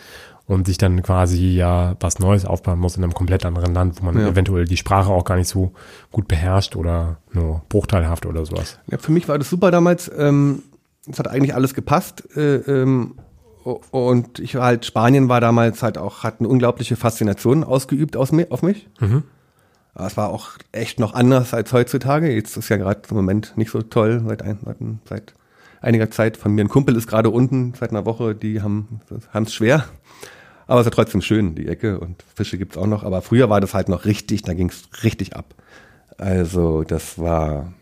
Speaker 1: und sich dann quasi ja was Neues aufbauen muss in einem komplett anderen Land, wo man
Speaker 2: Ja.
Speaker 1: eventuell die Sprache auch gar nicht so gut beherrscht oder nur bruchteilhaft oder sowas.
Speaker 2: Ja, für mich war das super damals. Ähm, es hat eigentlich alles gepasst. Äh, ähm, und ich war halt, Spanien war damals halt auch, hat eine unglaubliche Faszination ausgeübt aus mi auf mich. Aber es war auch echt noch anders als heutzutage. Jetzt ist ja gerade im Moment nicht so toll, seit, ein, seit, seit einiger Zeit. Von mir ein Kumpel ist gerade unten seit einer Woche, die haben es schwer. Aber es ist ja trotzdem schön, die Ecke und Fische gibt's auch noch. Aber früher war das halt noch richtig, da ging's richtig ab. Also das war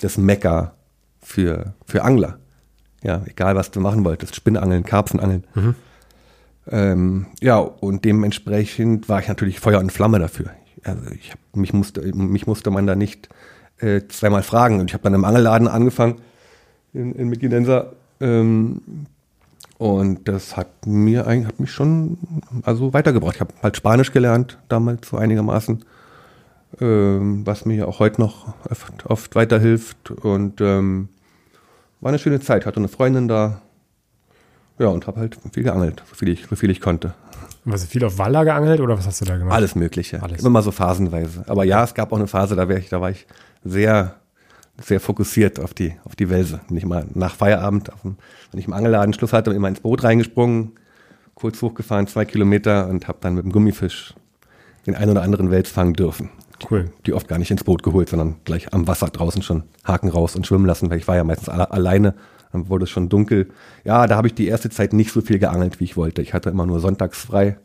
Speaker 2: das Mecker für, für Angler. Ja, egal was du machen wolltest, Spinnangeln, Karpfenangeln. Ähm, ja, und dementsprechend war ich natürlich Feuer und Flamme dafür. Also ich hab, mich, musste, mich musste man da nicht äh, zweimal fragen. Und ich habe dann im Angelladen angefangen in, in Mickinensa. Ähm, und das hat mir eigentlich, hat mich schon also weitergebracht. Ich habe halt Spanisch gelernt, damals so einigermaßen, ähm, was mir auch heute noch oft, oft weiterhilft. Und ähm, war eine schöne Zeit. Hatte eine Freundin da. Ja, und habe halt viel geangelt, so viel ich, so viel ich konnte.
Speaker 1: Was viel auf Waller geangelt oder was hast du da gemacht?
Speaker 2: Alles Mögliche.
Speaker 1: Alles.
Speaker 2: Immer mal so phasenweise. Aber ja, es gab auch eine Phase, da, ich, da war ich sehr, sehr fokussiert auf die, auf die Welse. Bin ich mal nach Feierabend, dem, wenn ich im Angelladen Schluss hatte, immer ins Boot reingesprungen, kurz hochgefahren, zwei Kilometer und habe dann mit dem Gummifisch den einen oder anderen Wels fangen dürfen.
Speaker 1: Cool.
Speaker 2: Die oft gar nicht ins Boot geholt, sondern gleich am Wasser draußen schon Haken raus und schwimmen lassen, weil ich war ja meistens alle, alleine. Dann wurde es schon dunkel. Ja, da habe ich die erste Zeit nicht so viel geangelt, wie ich wollte. Ich hatte immer nur sonntags frei.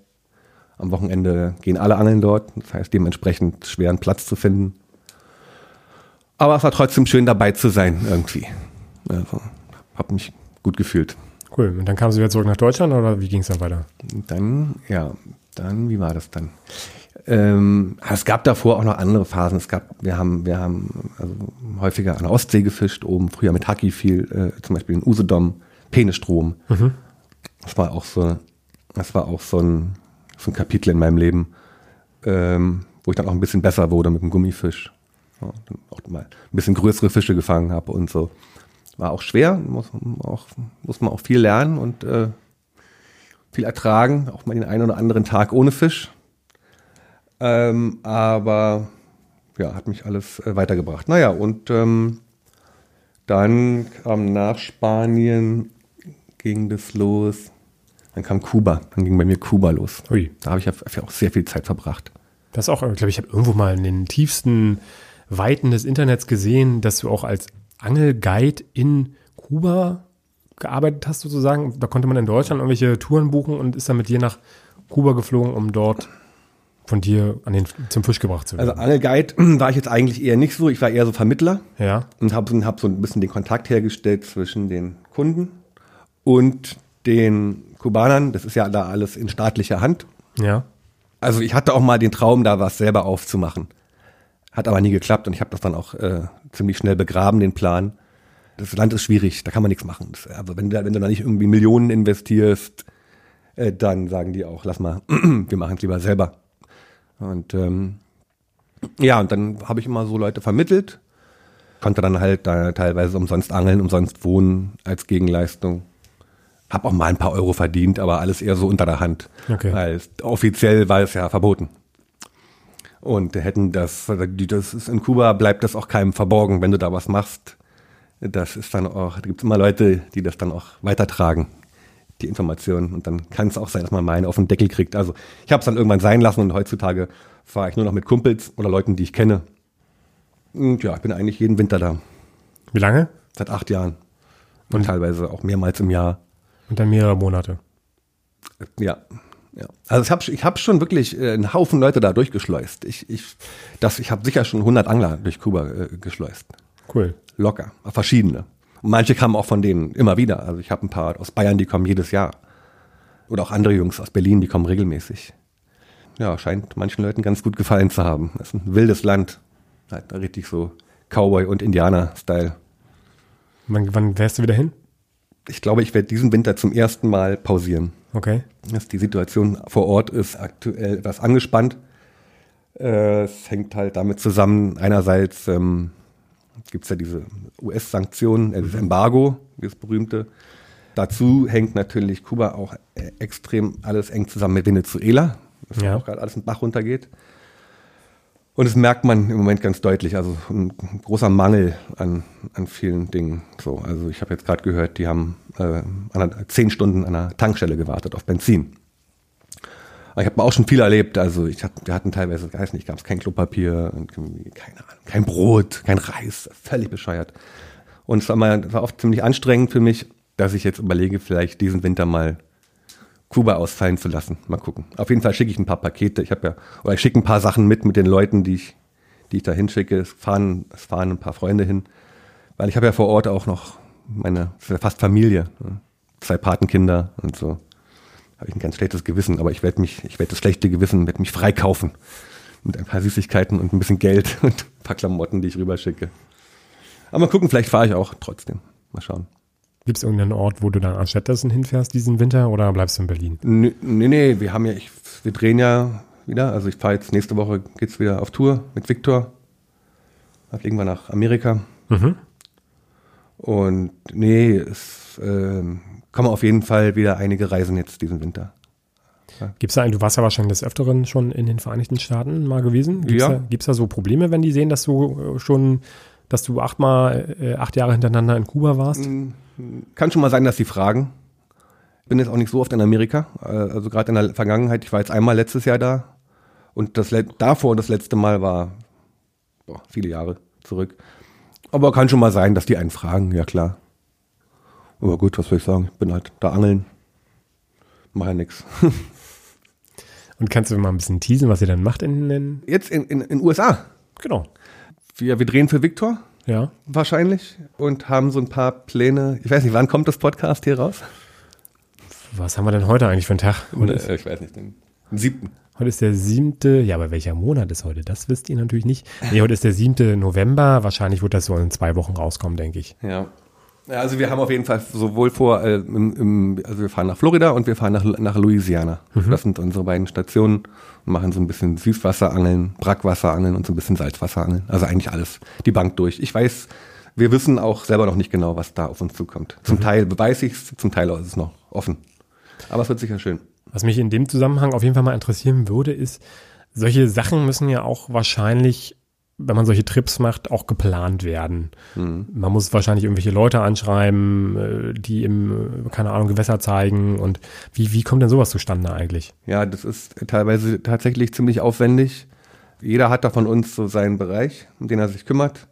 Speaker 2: Am Wochenende gehen alle angeln dort. Das heißt, dementsprechend schweren Platz zu finden. Aber es war trotzdem schön dabei zu sein, irgendwie. Also, habe mich gut gefühlt.
Speaker 1: Cool. Und dann kamen Sie wieder zurück nach Deutschland oder wie ging es dann weiter?
Speaker 2: Dann, ja, dann, wie war das dann? Ähm, es gab davor auch noch andere Phasen. Es gab, wir haben, wir haben also häufiger an der Ostsee gefischt, oben früher mit Haki viel, äh, zum Beispiel in Usedom, Penestrom. Mhm. Das war auch so, das war auch so ein, so ein Kapitel in meinem Leben, ähm, wo ich dann auch ein bisschen besser wurde mit dem Gummifisch. Ja, auch mal ein bisschen größere Fische gefangen habe und so. War auch schwer, muss, auch, muss man auch viel lernen und äh, viel ertragen, auch mal den einen oder anderen Tag ohne Fisch. Ähm, aber ja, hat mich alles äh, weitergebracht. Naja, und ähm, dann kam nach Spanien, ging das los. Dann kam Kuba, dann ging bei mir Kuba los. Ui. Da habe ich ja auch sehr viel Zeit verbracht.
Speaker 1: Das auch, glaube ich, habe irgendwo mal in den tiefsten Weiten des Internets gesehen, dass du auch als Angelguide in Kuba gearbeitet hast, sozusagen. Da konnte man in Deutschland irgendwelche Touren buchen und ist dann mit dir nach Kuba geflogen, um dort von dir an den, zum Fisch gebracht zu
Speaker 2: werden? Also Angelguide war ich jetzt eigentlich eher nicht so. Ich war eher so Vermittler.
Speaker 1: Ja.
Speaker 2: Und habe hab so ein bisschen den Kontakt hergestellt zwischen den Kunden und den Kubanern. Das ist ja da alles in staatlicher Hand.
Speaker 1: Ja.
Speaker 2: Also ich hatte auch mal den Traum, da was selber aufzumachen. Hat aber nie geklappt und ich habe das dann auch äh, ziemlich schnell begraben, den Plan. Das Land ist schwierig, da kann man nichts machen. Das, aber wenn du, wenn du da nicht irgendwie Millionen investierst, äh, dann sagen die auch, lass mal, wir machen es lieber selber. Und ähm, ja, und dann habe ich immer so Leute vermittelt, konnte dann halt da teilweise umsonst angeln, umsonst wohnen als Gegenleistung. Hab auch mal ein paar Euro verdient, aber alles eher so unter der Hand.
Speaker 1: Okay.
Speaker 2: Weil offiziell war es ja verboten. Und hätten das, das ist in Kuba bleibt das auch keinem verborgen, wenn du da was machst. Das ist dann auch, da gibt es immer Leute, die das dann auch weitertragen die Informationen. Und dann kann es auch sein, dass man meine auf den Deckel kriegt. Also ich habe es dann irgendwann sein lassen und heutzutage fahre ich nur noch mit Kumpels oder Leuten, die ich kenne. Und ja, ich bin eigentlich jeden Winter da.
Speaker 1: Wie lange?
Speaker 2: Seit acht Jahren. Und, und teilweise auch mehrmals im Jahr.
Speaker 1: Und dann mehrere Monate.
Speaker 2: Ja. Ja. Also ich habe ich hab schon wirklich äh, einen Haufen Leute da durchgeschleust. Ich, ich, ich habe sicher schon 100 Angler durch Kuba äh, geschleust.
Speaker 1: Cool.
Speaker 2: Locker. Verschiedene. Und manche kamen auch von denen immer wieder. Also ich habe ein paar aus Bayern, die kommen jedes Jahr. Oder auch andere Jungs aus Berlin, die kommen regelmäßig. Ja, scheint manchen Leuten ganz gut gefallen zu haben. Das ist ein wildes Land. Halt richtig so Cowboy- und Indianer-Style.
Speaker 1: Wann, wann wärst du wieder hin?
Speaker 2: Ich glaube, ich werde diesen Winter zum ersten Mal pausieren.
Speaker 1: Okay.
Speaker 2: Das, die Situation vor Ort ist aktuell etwas angespannt. Äh, es hängt halt damit zusammen, einerseits ähm, gibt es ja diese US-Sanktionen, äh, das Embargo, das berühmte. Dazu hängt natürlich Kuba auch äh, extrem alles eng zusammen mit Venezuela, das ja. auch gerade alles in den Bach runtergeht. Und das merkt man im Moment ganz deutlich, also ein großer Mangel an, an vielen Dingen. So, also ich habe jetzt gerade gehört, die haben äh, zehn Stunden an einer Tankstelle gewartet auf Benzin. Ich habe auch schon viel erlebt. Also ich hatte, wir hatten teilweise, weiß nicht, gab es kein Klopapier, keine Ahnung, kein Brot, kein Reis, völlig bescheuert. Und es war, mal, war oft ziemlich anstrengend für mich, dass ich jetzt überlege, vielleicht diesen Winter mal Kuba ausfallen zu lassen. Mal gucken. Auf jeden Fall schicke ich ein paar Pakete. Ich habe ja, oder ich schicke ein paar Sachen mit mit den Leuten, die ich, die ich da hinschicke. Es fahren, es fahren ein paar Freunde hin, weil ich habe ja vor Ort auch noch meine, fast Familie, ne? zwei Patenkinder und so habe ich ein ganz schlechtes Gewissen, aber ich werde mich, ich werde das schlechte Gewissen, werde mich freikaufen. Mit ein paar Süßigkeiten und ein bisschen Geld und ein paar Klamotten, die ich rüberschicke. Aber mal gucken, vielleicht fahre ich auch trotzdem. Mal schauen.
Speaker 1: Gibt es irgendeinen Ort, wo du dann an Städtersen hinfährst diesen Winter oder bleibst du in Berlin?
Speaker 2: Nee, nee, nee wir haben ja, ich, wir drehen ja wieder. Also ich fahre jetzt nächste Woche geht's wieder auf Tour mit Viktor. Da fliegen wir nach Amerika. Mhm. Und nee, es, ähm, kommen auf jeden Fall wieder einige Reisen jetzt diesen Winter.
Speaker 1: Ja. Gibt es da, du warst ja wahrscheinlich des Öfteren schon in den Vereinigten Staaten mal gewesen. Gibt es
Speaker 2: ja.
Speaker 1: da, gibt's da so Probleme, wenn die sehen, dass du äh, schon dass du achtmal, äh, acht Jahre hintereinander in Kuba warst?
Speaker 2: Kann schon mal sein, dass sie fragen. Bin jetzt auch nicht so oft in Amerika. Äh, Also gerade in der Vergangenheit, ich war jetzt einmal letztes Jahr da. Und das davor das letzte Mal war boah, viele Jahre zurück. Aber kann schon mal sein, dass die einen fragen, ja klar. Aber gut, was soll ich sagen? Ich bin halt da angeln. Mach ja nix.
Speaker 1: Und kannst du mal ein bisschen teasen, was ihr dann macht in den,
Speaker 2: Jetzt in in, in USA.
Speaker 1: genau,
Speaker 2: Wir, wir drehen für Victor
Speaker 1: ja.
Speaker 2: wahrscheinlich und haben so ein paar Pläne. Ich weiß nicht, wann kommt das Podcast hier raus?
Speaker 1: Was haben wir denn heute eigentlich für einen Tag? Ist,
Speaker 2: Äh, ich weiß nicht, den siebten.
Speaker 1: heute ist der siebte, ja, aber welcher Monat ist heute? Das wisst ihr natürlich nicht. Nee, heute ist der siebte November. Wahrscheinlich wird das so in zwei Wochen rauskommen, denke ich.
Speaker 2: Ja. Ja. Also wir haben auf jeden Fall sowohl vor, äh, im, im, also wir fahren nach Florida und wir fahren nach, nach Louisiana. Das sind unsere beiden Stationen und machen so ein bisschen Süßwasserangeln, Brackwasserangeln und so ein bisschen Salzwasserangeln. Also eigentlich alles, die Bank durch. Ich weiß, wir wissen auch selber noch nicht genau, was da auf uns zukommt. Zum Teil weiß ich es, zum Teil ist es noch offen. Aber es wird sicher schön.
Speaker 1: Was mich in dem Zusammenhang auf jeden Fall mal interessieren würde, ist, solche Sachen müssen ja auch wahrscheinlich, wenn man solche Trips macht, auch geplant werden. Man muss wahrscheinlich irgendwelche Leute anschreiben, äh, die im, äh, keine Ahnung, Gewässer zeigen. Und wie, wie kommt denn sowas zustande eigentlich?
Speaker 2: Ja, das ist teilweise tatsächlich ziemlich aufwendig. Jeder hat da von uns so seinen Bereich, um den er sich kümmert,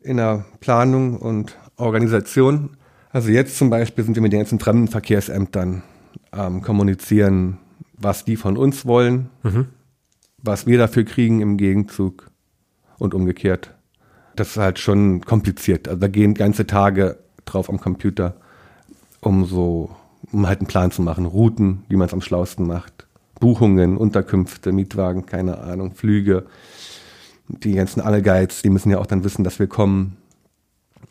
Speaker 2: in der Planung und Organisation. Also jetzt zum Beispiel sind wir mit den ganzen Fremdenverkehrsämtern am kommunizieren, was die von uns wollen, was wir dafür kriegen im Gegenzug und umgekehrt. Das ist halt schon kompliziert. Also da gehen ganze Tage drauf am Computer, um so, um halt einen Plan zu machen. Routen, wie man es am schlausten macht. Buchungen, Unterkünfte, Mietwagen, keine Ahnung, Flüge. Die ganzen Angelguides, die müssen ja auch dann wissen, dass wir kommen.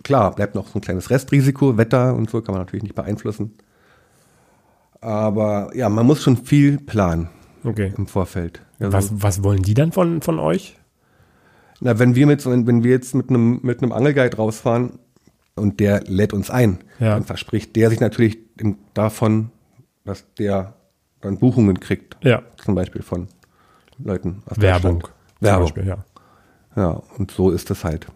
Speaker 2: Klar, bleibt noch so ein kleines Restrisiko, Wetter und so kann man natürlich nicht beeinflussen. Aber ja, man muss schon viel planen
Speaker 1: Okay.
Speaker 2: im Vorfeld. Also,
Speaker 1: Was, was wollen die dann von, von euch?
Speaker 2: Na, wenn wir mit, so- wenn wir jetzt mit einem, mit einem Angelguide rausfahren und der lädt uns ein,
Speaker 1: Ja.
Speaker 2: dann verspricht der sich natürlich davon, dass der dann Buchungen kriegt.
Speaker 1: Ja.
Speaker 2: Zum Beispiel von Leuten aus
Speaker 1: Werbung.
Speaker 2: Werbung.
Speaker 1: Beispiel, ja.
Speaker 2: Ja, und so ist es halt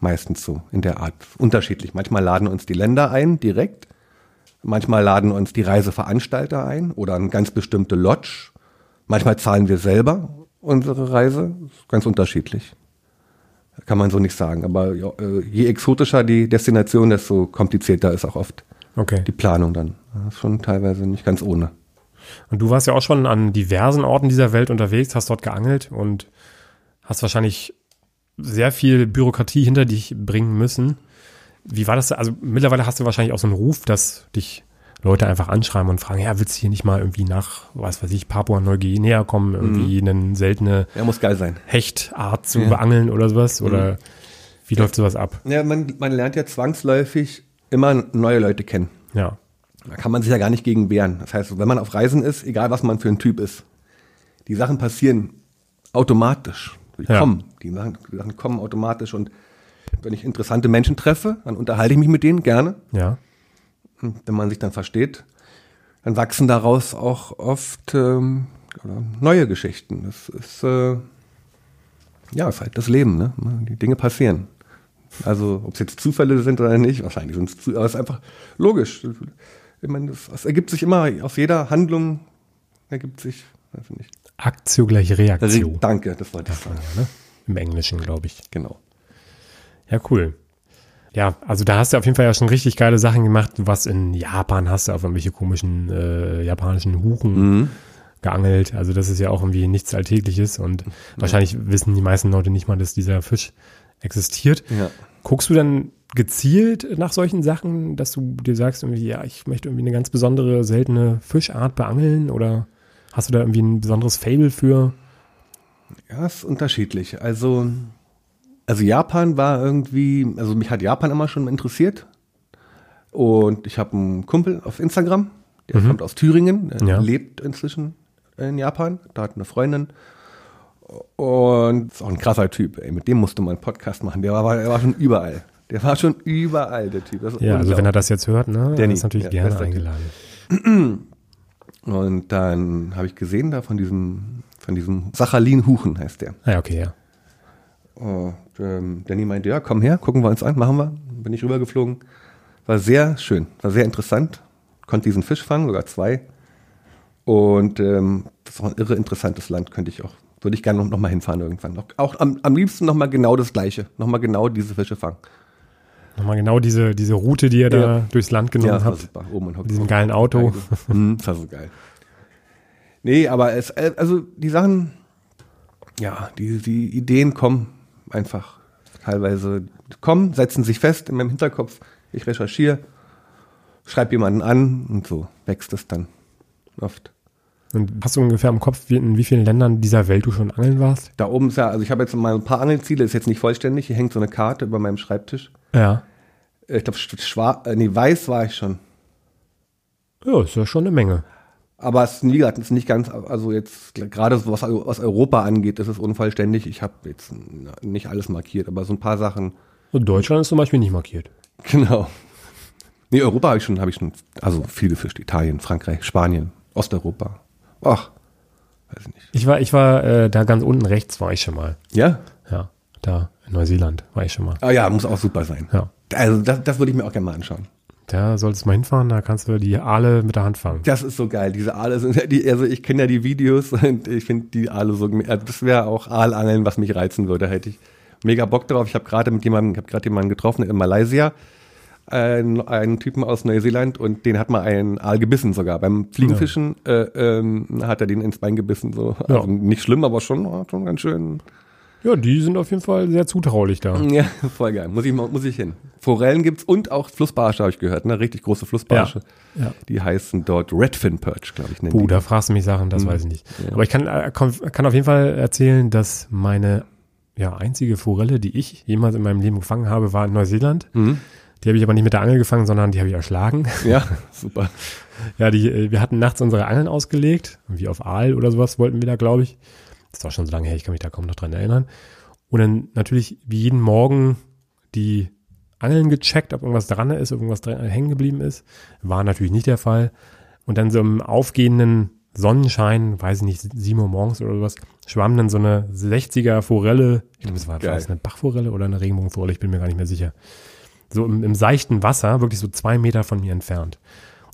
Speaker 2: meistens so in der Art. Unterschiedlich. Manchmal laden uns die Länder ein, direkt. Manchmal laden uns die Reiseveranstalter ein oder eine ganz bestimmte Lodge. Manchmal zahlen wir selber unsere Reise. Ist ganz unterschiedlich. Kann man so nicht sagen. Aber äh, je exotischer die Destination, desto komplizierter ist auch oft
Speaker 1: Okay.
Speaker 2: die Planung dann. Das ist schon teilweise nicht ganz ohne.
Speaker 1: Und du warst ja auch schon an diversen Orten dieser Welt unterwegs, hast dort geangelt und hast wahrscheinlich sehr viel Bürokratie hinter dich bringen müssen. Wie war das? Also mittlerweile hast du wahrscheinlich auch so einen Ruf, dass dich Leute einfach anschreiben und fragen, ja, willst du hier nicht mal irgendwie nach, was weiß ich, Papua-Neuguinea kommen, irgendwie eine seltene
Speaker 2: Ja, muss geil sein.
Speaker 1: Hechtart zu
Speaker 2: Ja.
Speaker 1: beangeln oder sowas? Oder wie läuft sowas ab?
Speaker 2: Ja, man, man lernt ja zwangsläufig immer neue Leute kennen.
Speaker 1: Ja.
Speaker 2: Da kann man sich ja gar nicht gegen wehren. Das heißt, wenn man auf Reisen ist, egal was man für ein Typ ist, die Sachen passieren automatisch. Die
Speaker 1: Ja.
Speaker 2: kommen. Die Sachen, die Sachen kommen automatisch. Und wenn ich interessante Menschen treffe, dann unterhalte ich mich mit denen gerne.
Speaker 1: Ja.
Speaker 2: Wenn man sich dann versteht, dann wachsen daraus auch oft ähm, neue Geschichten. Das ist äh, ja ist halt das Leben, ne? Die Dinge passieren. Also ob es jetzt Zufälle sind oder nicht, wahrscheinlich sind es zu, aber es ist einfach logisch. Ich meine, das, das ergibt sich immer aus jeder Handlung ergibt sich, weiß ich nicht.
Speaker 1: Aktio gleich Reaktion.
Speaker 2: Danke, das wollte ich sagen.
Speaker 1: Ne? Im Englischen, glaube ich.
Speaker 2: Genau.
Speaker 1: Ja, cool. Ja, also da hast du auf jeden Fall ja schon richtig geile Sachen gemacht. Warst in Japan, hast du auf irgendwelche komischen äh, japanischen Huchen geangelt. Also das ist ja auch irgendwie nichts Alltägliches und wahrscheinlich wissen die meisten Leute nicht mal, dass dieser Fisch existiert.
Speaker 2: Ja.
Speaker 1: Guckst du dann gezielt nach solchen Sachen, dass du dir sagst, irgendwie, ja, ich möchte irgendwie eine ganz besondere, seltene Fischart beangeln oder hast du da irgendwie ein besonderes Fable für?
Speaker 2: Ja, ist unterschiedlich. Also, also Japan war irgendwie, also mich hat Japan immer schon interessiert. Und ich habe einen Kumpel auf Instagram, der kommt aus Thüringen, der
Speaker 1: Ja.
Speaker 2: lebt inzwischen in Japan, da hat eine Freundin. Und ist auch ein krasser Typ, ey. Mit dem musste man einen Podcast machen. Der war, der war schon überall. Der war schon überall, der Typ.
Speaker 1: Ja, also wenn er das jetzt hört, ne,
Speaker 2: Danny,
Speaker 1: ist natürlich
Speaker 2: ja,
Speaker 1: gerne
Speaker 2: Typ.
Speaker 1: eingeladen.
Speaker 2: Und dann habe ich gesehen da von diesem, von diesem Sachalin Huchen heißt der.
Speaker 1: Ah, ja, okay, ja.
Speaker 2: Und ähm, Danny meinte, ja, komm her, gucken wir uns an, machen wir. Bin ich rübergeflogen. War sehr schön, war sehr interessant. Konnte diesen Fisch fangen, sogar zwei. Und ähm, das ist auch ein irre interessantes Land, könnte ich auch, würde ich gerne noch, noch mal hinfahren irgendwann. Noch, auch am, am liebsten noch mal genau das Gleiche, noch mal genau diese Fische fangen.
Speaker 1: Nochmal genau diese, diese Route, die ihr da
Speaker 2: Ja.
Speaker 1: durchs Land genommen
Speaker 2: war
Speaker 1: habt.
Speaker 2: super. Oben
Speaker 1: Mit diesem geilen Auto.
Speaker 2: Hm, das war so geil. Nee, aber es, äh, also die Sachen, ja, die, die Ideen kommen einfach teilweise, kommen, setzen sich fest in meinem Hinterkopf. Ich recherchiere, schreibe jemanden an und so wächst es dann oft.
Speaker 1: Und hast du ungefähr im Kopf, in wie vielen Ländern dieser Welt du schon angeln warst?
Speaker 2: Da oben ist ja, also ich habe jetzt mal ein paar Angelziele, ist jetzt nicht vollständig. Hier hängt so eine Karte über meinem Schreibtisch.
Speaker 1: Ja.
Speaker 2: Äh, Ich glaube, äh, nee, weiß war ich schon.
Speaker 1: Ja, ist ja schon eine Menge.
Speaker 2: Aber es ist, wie gesagt, es ist nicht ganz, also jetzt gerade so was, was Europa angeht, ist es unvollständig. Ich habe jetzt nicht alles markiert, aber so ein paar Sachen.
Speaker 1: Und Deutschland ist zum Beispiel nicht markiert.
Speaker 2: Genau. Nee, Europa habe ich schon, habe ich schon, also viel gefischt. Italien, Frankreich, Spanien, Osteuropa. Ach, weiß ich nicht.
Speaker 1: Ich war, ich war äh, da ganz unten rechts, war ich schon mal.
Speaker 2: Ja?
Speaker 1: Ja, da in Neuseeland war ich schon mal.
Speaker 2: Ah ja, muss auch super sein.
Speaker 1: Ja.
Speaker 2: Also das, das würde ich mir auch gerne mal anschauen.
Speaker 1: Da solltest du mal hinfahren, da kannst du die Aale mit der Hand fangen.
Speaker 2: Das ist so geil. Diese Aale sind, ja die, also ich kenne ja die Videos und ich finde die Aale so, also das wäre auch Aalangeln, was mich reizen würde, hätte ich mega Bock drauf. Ich habe gerade mit jemandem, ich habe gerade jemanden getroffen in Malaysia, einen, einen Typen aus Neuseeland und den hat mal ein Aal gebissen sogar. Beim Fliegenfischen äh, ähm, hat er den ins Bein gebissen. So.
Speaker 1: Ja.
Speaker 2: Also nicht schlimm, aber schon, schon ganz schön.
Speaker 1: Ja, die sind auf jeden Fall sehr zutraulich da.
Speaker 2: Ja, voll geil. Muss ich, muss ich hin. Forellen gibt's und auch Flussbarsche, habe ich gehört. Ne? Richtig große Flussbarsche.
Speaker 1: Ja.
Speaker 2: Die heißen dort Redfin Perch, glaube ich. nennen
Speaker 1: Puh,
Speaker 2: die.
Speaker 1: da fragst du mich Sachen, das weiß ich nicht. Aber ich kann, äh, kann auf jeden Fall erzählen, dass meine ja, einzige Forelle, die ich jemals in meinem Leben gefangen habe, war in Neuseeland. Die habe ich aber nicht mit der Angel gefangen, sondern die habe ich erschlagen.
Speaker 2: Ja, super.
Speaker 1: Ja, die, äh, wir hatten nachts unsere Angeln ausgelegt, wie auf Aal oder sowas wollten wir da, glaube ich. Das war schon so lange her, ich kann mich da kaum noch dran erinnern. Und dann natürlich wie jeden Morgen die Angeln gecheckt, ob irgendwas dran ist, ob irgendwas dran, hängen geblieben ist. War natürlich nicht der Fall. Und dann so im aufgehenden Sonnenschein, weiß ich nicht, 7 Uhr morgens oder sowas, schwamm dann so eine 60er Forelle. Ich glaube, es war war es eine Bachforelle oder eine Regenbogenforelle, ich bin mir gar nicht mehr sicher. So im, im seichten Wasser, wirklich so zwei Meter von mir entfernt.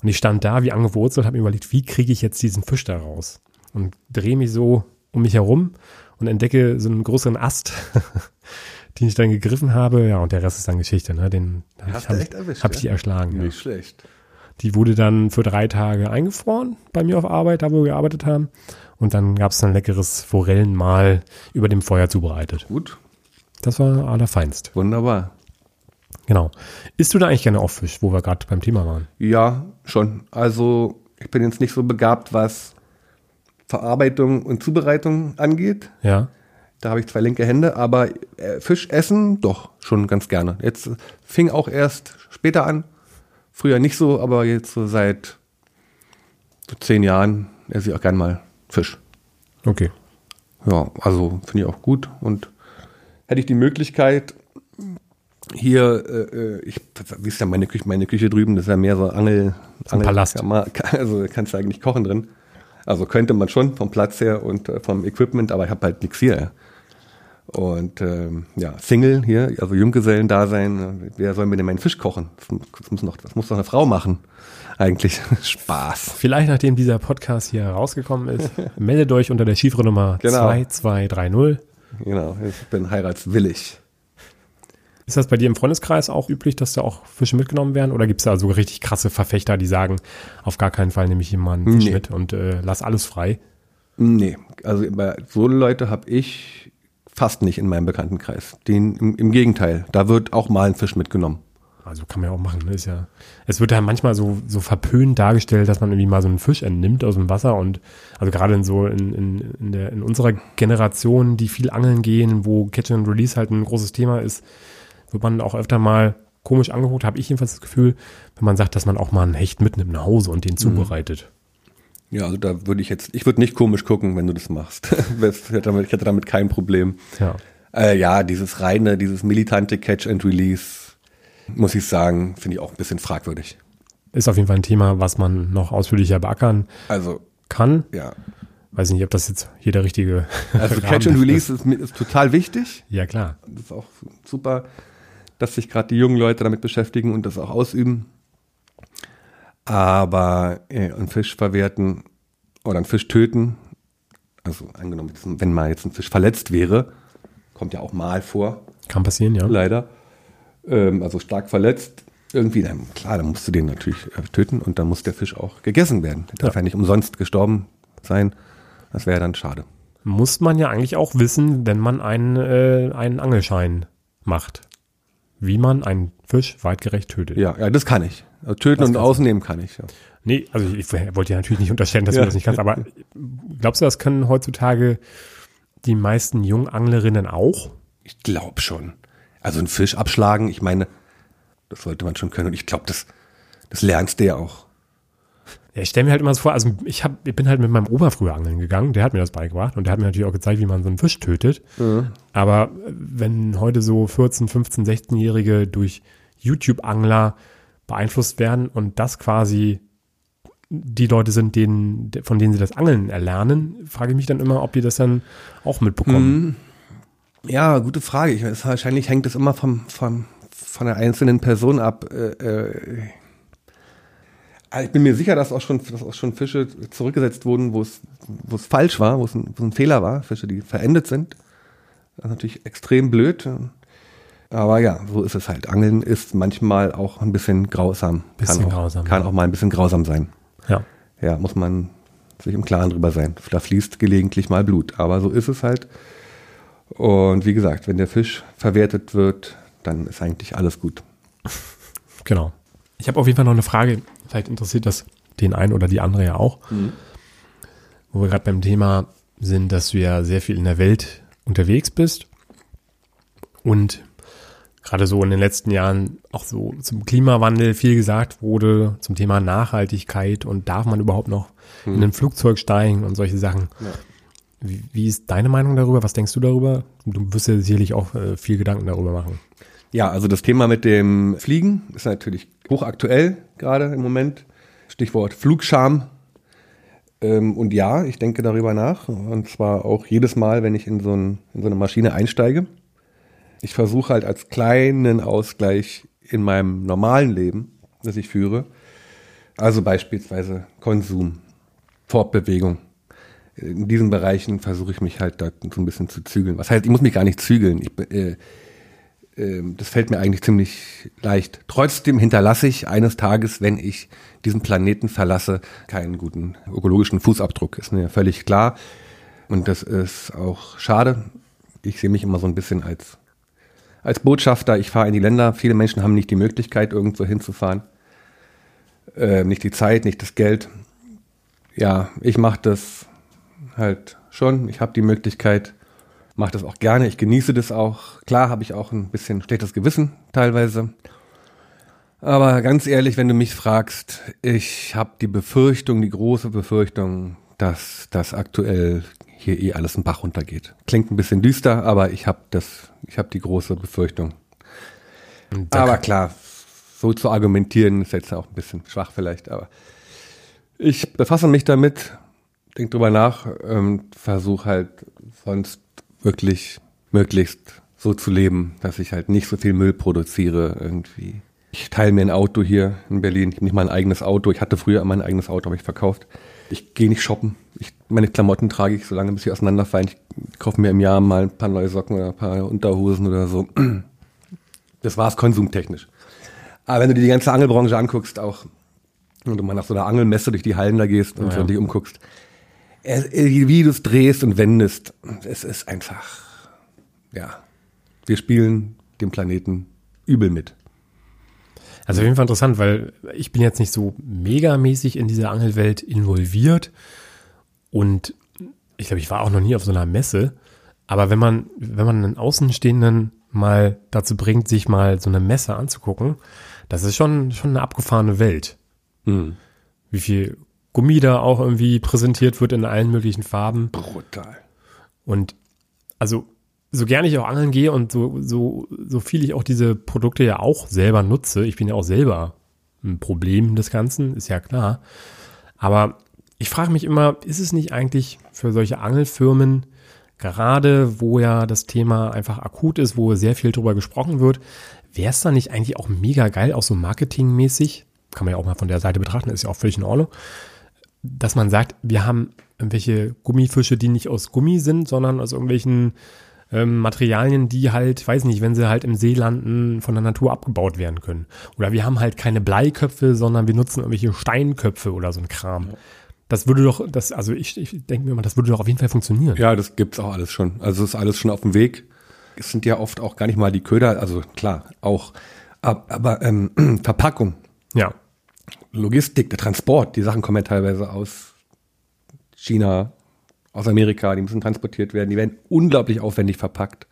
Speaker 1: Und ich stand da wie angewurzelt, habe mir überlegt, wie kriege ich jetzt diesen Fisch da raus? Und drehe mich so um mich herum und entdecke so einen größeren Ast, den ich dann gegriffen habe. Ja, und der Rest ist dann Geschichte. Ne? Den habe ich,
Speaker 2: echt erwischt,
Speaker 1: hab ich
Speaker 2: ja?
Speaker 1: die erschlagen. Ja.
Speaker 2: Nicht schlecht.
Speaker 1: Die wurde dann für drei Tage eingefroren bei mir auf Arbeit, da wo wir gearbeitet haben. Und dann gab es ein leckeres Forellenmahl über dem Feuer zubereitet.
Speaker 2: Gut,
Speaker 1: Das war allerfeinst.
Speaker 2: wunderbar.
Speaker 1: Genau. Isst du da eigentlich gerne auch Fisch, wo wir gerade beim Thema waren?
Speaker 2: Ja, schon. Also ich bin jetzt nicht so begabt, was Verarbeitung und Zubereitung angeht.
Speaker 1: Ja.
Speaker 2: Da habe ich zwei linke Hände, aber äh, Fisch essen doch schon ganz gerne. Jetzt fing auch erst später an. Früher nicht so, aber jetzt so seit so zehn Jahren esse ich auch gern mal Fisch.
Speaker 1: Okay.
Speaker 2: Ja, also finde ich auch gut. Und hätte ich die Möglichkeit, hier, äh, äh, ich, wie ist ja meine Küche, meine Küche drüben, das ist ja mehr so Angel,
Speaker 1: ein Palast.
Speaker 2: Kammer, also kannst du eigentlich kochen drin. Also könnte man schon vom Platz her und äh, vom Equipment, aber ich habe halt nichts hier. Und ähm, ja, Single hier, also Junggesellen da sein. Wer soll mir denn meinen Fisch kochen? Das muss, noch, das muss doch eine Frau machen. Eigentlich Spaß.
Speaker 1: Vielleicht nachdem dieser Podcast hier rausgekommen ist, meldet euch unter der Chiffre-Nummer
Speaker 2: Genau.
Speaker 1: 2230.
Speaker 2: Genau, ich bin heiratswillig.
Speaker 1: Ist das bei dir im Freundeskreis auch üblich, dass da auch Fische mitgenommen werden? Oder gibt es da so richtig krasse Verfechter, die sagen, auf gar keinen Fall nehme ich jemanden Fisch
Speaker 2: Nee.
Speaker 1: mit und äh, lass alles frei?
Speaker 2: Nee, also bei so Leute habe ich fast nicht in meinem Bekanntenkreis. Den, im, Im Gegenteil, da wird auch mal ein Fisch mitgenommen.
Speaker 1: Also kann man ja auch machen. Ne? Ist ja, es wird ja manchmal so, so verpönt dargestellt, dass man irgendwie mal so einen Fisch entnimmt aus dem Wasser und also gerade in so in, in, in, der, in unserer Generation, die viel angeln gehen, wo Catch and Release halt ein großes Thema ist, wird man auch öfter mal komisch angeguckt, habe ich jedenfalls das Gefühl, wenn man sagt, dass man auch mal einen Hecht mitnimmt nach Hause und den zubereitet.
Speaker 2: Ja, also da würde ich jetzt, ich würde nicht komisch gucken, wenn du das machst. ich, hätte damit, kein Problem.
Speaker 1: Ja.
Speaker 2: Äh, ja, dieses reine, dieses militante Catch and Release, muss ich sagen, finde ich auch ein bisschen fragwürdig.
Speaker 1: Ist auf jeden Fall ein Thema, was man noch ausführlicher beackern
Speaker 2: Also,
Speaker 1: kann.
Speaker 2: ja,
Speaker 1: Weiß ich nicht, ob das jetzt hier der richtige.
Speaker 2: Also Catch and Release ist, ist total wichtig.
Speaker 1: Ja, klar.
Speaker 2: Das ist auch super, dass sich gerade die jungen Leute damit beschäftigen und das auch ausüben. Aber äh, einen Fisch verwerten oder einen Fisch töten, also angenommen, wenn mal jetzt ein Fisch verletzt wäre, kommt ja auch mal vor,
Speaker 1: Kann passieren, ja.
Speaker 2: leider, ähm, also stark verletzt, irgendwie, dann, klar, dann musst du den natürlich äh, töten und dann muss der Fisch auch gegessen werden. Der darf
Speaker 1: Ja.
Speaker 2: ja nicht umsonst gestorben sein. Das wäre dann schade.
Speaker 1: Muss man ja eigentlich auch wissen, wenn man einen, äh, einen Angelschein macht. Wie man einen Fisch weitgerecht tötet.
Speaker 2: Ja, ja, das kann ich. Also töten
Speaker 1: Das
Speaker 2: und ausnehmen kann ich. Ja.
Speaker 1: Nee, also ich wollte ja natürlich nicht unterstellen, dass
Speaker 2: Ja.
Speaker 1: du das nicht kannst, aber glaubst du, das können heutzutage die meisten Junganglerinnen auch?
Speaker 2: Ich glaube schon. Also einen Fisch abschlagen, ich meine, das sollte man schon können. Und ich glaube, das, das lernst du ja auch.
Speaker 1: Ja, ich stelle mir halt immer so vor, also ich, hab, ich bin halt mit meinem Opa früher angeln gegangen, der hat mir das beigebracht und der hat mir natürlich auch gezeigt, wie man so einen Fisch tötet. Aber wenn heute so 14, 15, 16-Jährige durch YouTube-Angler beeinflusst werden und das quasi die Leute sind, denen, von denen sie das Angeln erlernen, frage ich mich dann immer, ob die das dann auch mitbekommen.
Speaker 2: Ja, gute Frage. Ich weiß, wahrscheinlich hängt es immer vom, vom, von der einzelnen Person ab. Äh, äh, ich bin mir sicher, dass auch schon, dass auch schon Fische zurückgesetzt wurden, wo es, wo es falsch war, wo es ein, wo es ein Fehler war. Fische, die verendet sind. Das ist natürlich extrem blöd. Aber ja, so ist es halt. Angeln ist manchmal auch ein bisschen grausam.
Speaker 1: Bisschen
Speaker 2: kann auch,
Speaker 1: grausam,
Speaker 2: Kann
Speaker 1: ja.
Speaker 2: auch mal ein bisschen grausam sein.
Speaker 1: Ja.
Speaker 2: Ja, muss man sich im Klaren drüber sein. Da fließt gelegentlich mal Blut. Aber so ist es halt. Und wie gesagt, wenn der Fisch verwertet wird, dann ist eigentlich alles gut.
Speaker 1: Genau. Ich habe auf jeden Fall noch eine Frage. Vielleicht interessiert das den einen oder die andere ja auch. Wo wir gerade beim Thema sind, dass du ja sehr viel in der Welt unterwegs bist und gerade so in den letzten Jahren auch so zum Klimawandel viel gesagt wurde, zum Thema Nachhaltigkeit und darf man überhaupt noch in ein Flugzeug steigen und solche Sachen. Wie, wie ist deine Meinung darüber? Was denkst du darüber? Du wirst ja sicherlich auch äh, viel Gedanken darüber machen.
Speaker 2: Ja, also das Thema mit dem Fliegen ist natürlich hochaktuell gerade im Moment. Stichwort Flugscham. Ähm, und ja, ich denke darüber nach. Und zwar auch jedes Mal, wenn ich in so, ein, in so eine Maschine einsteige. Ich versuche halt als kleinen Ausgleich in meinem normalen Leben, das ich führe, also beispielsweise Konsum, Fortbewegung. In diesen Bereichen versuche ich mich halt da so ein bisschen zu zügeln. Was heißt, ich muss mich gar nicht zügeln. Ich, äh, das fällt mir eigentlich ziemlich leicht. Trotzdem hinterlasse ich eines Tages, wenn ich diesen Planeten verlasse, keinen guten ökologischen Fußabdruck. Ist mir völlig klar. Und das ist auch schade. Ich sehe mich immer so ein bisschen als, als Botschafter. Ich fahre in die Länder. Viele Menschen haben nicht die Möglichkeit, irgendwo hinzufahren. Ähm, nicht die Zeit, nicht das Geld. Ja, ich mache das halt schon. Ich habe die Möglichkeit, mache das auch gerne. Ich genieße das auch. Klar habe ich auch ein bisschen schlechtes Gewissen teilweise. Aber ganz ehrlich, wenn du mich fragst, ich habe die Befürchtung, die große Befürchtung, dass das aktuell hier eh alles im Bach runtergeht. Klingt ein bisschen düster, aber ich habe das, ich habe die große Befürchtung. Aber klar, so zu argumentieren ist jetzt auch ein bisschen schwach vielleicht, aber ich befasse mich damit, denke drüber nach, ähm, versuche halt sonst wirklich möglichst so zu leben, dass ich halt nicht so viel Müll produziere irgendwie. Ich teile mir ein Auto hier in Berlin. Ich habe nicht mal ein eigenes Auto. Ich hatte früher immer ein eigenes Auto, habe ich verkauft. Ich gehe nicht shoppen. Ich, meine Klamotten trage ich so lange, bis sie auseinanderfallen. Ich kaufe mir im Jahr mal ein paar neue Socken oder ein paar Unterhosen oder so. Das war's konsumtechnisch. Aber wenn du dir die ganze Angelbranche anguckst, auch und du mal nach so einer Angelmesse durch die Hallen da gehst und
Speaker 1: Ja.
Speaker 2: dich umguckst, wie du es drehst und wendest, es ist einfach, ja, wir spielen dem Planeten übel mit.
Speaker 1: Also auf jeden Fall interessant, weil ich bin jetzt nicht so megamäßig in dieser Angelwelt involviert und ich glaube, ich war auch noch nie auf so einer Messe. Aber wenn man, wenn man einen Außenstehenden mal dazu bringt, sich mal so eine Messe anzugucken, das ist schon, schon eine abgefahrene Welt. Wie viel Gummi da auch irgendwie präsentiert wird in allen möglichen Farben.
Speaker 2: Brutal.
Speaker 1: Und also, so gerne ich auch angeln gehe und so, so, so viel ich auch diese Produkte ja auch selber nutze, ich bin ja auch selber ein Problem des Ganzen, ist ja klar. Aber Ich frage mich immer, ist es nicht eigentlich für solche Angelfirmen, gerade wo ja das Thema einfach akut ist, wo sehr viel drüber gesprochen wird, wäre es dann nicht eigentlich auch mega geil, auch so marketingmäßig, kann man ja auch mal von der Seite betrachten, ist ja auch völlig in Ordnung, dass man sagt, wir haben irgendwelche Gummifische, die nicht aus Gummi sind, sondern aus irgendwelchen ähm, Materialien, die halt, weiß nicht, wenn sie halt im See landen, von der Natur abgebaut werden können. Oder wir haben halt keine Bleiköpfe, sondern wir nutzen irgendwelche Steinköpfe oder so ein Kram. Das würde doch, das, also ich, ich denke mir mal, das würde doch auf jeden Fall funktionieren.
Speaker 2: Ja, das gibt's auch alles schon. Also ist alles schon auf dem Weg. Es sind ja oft auch gar nicht mal die Köder, also klar, auch, ab- aber ähm, Verpackung,
Speaker 1: Ja.
Speaker 2: Logistik, der Transport, die Sachen kommen ja teilweise aus China, aus Amerika, die müssen transportiert werden, die werden unglaublich aufwendig verpackt.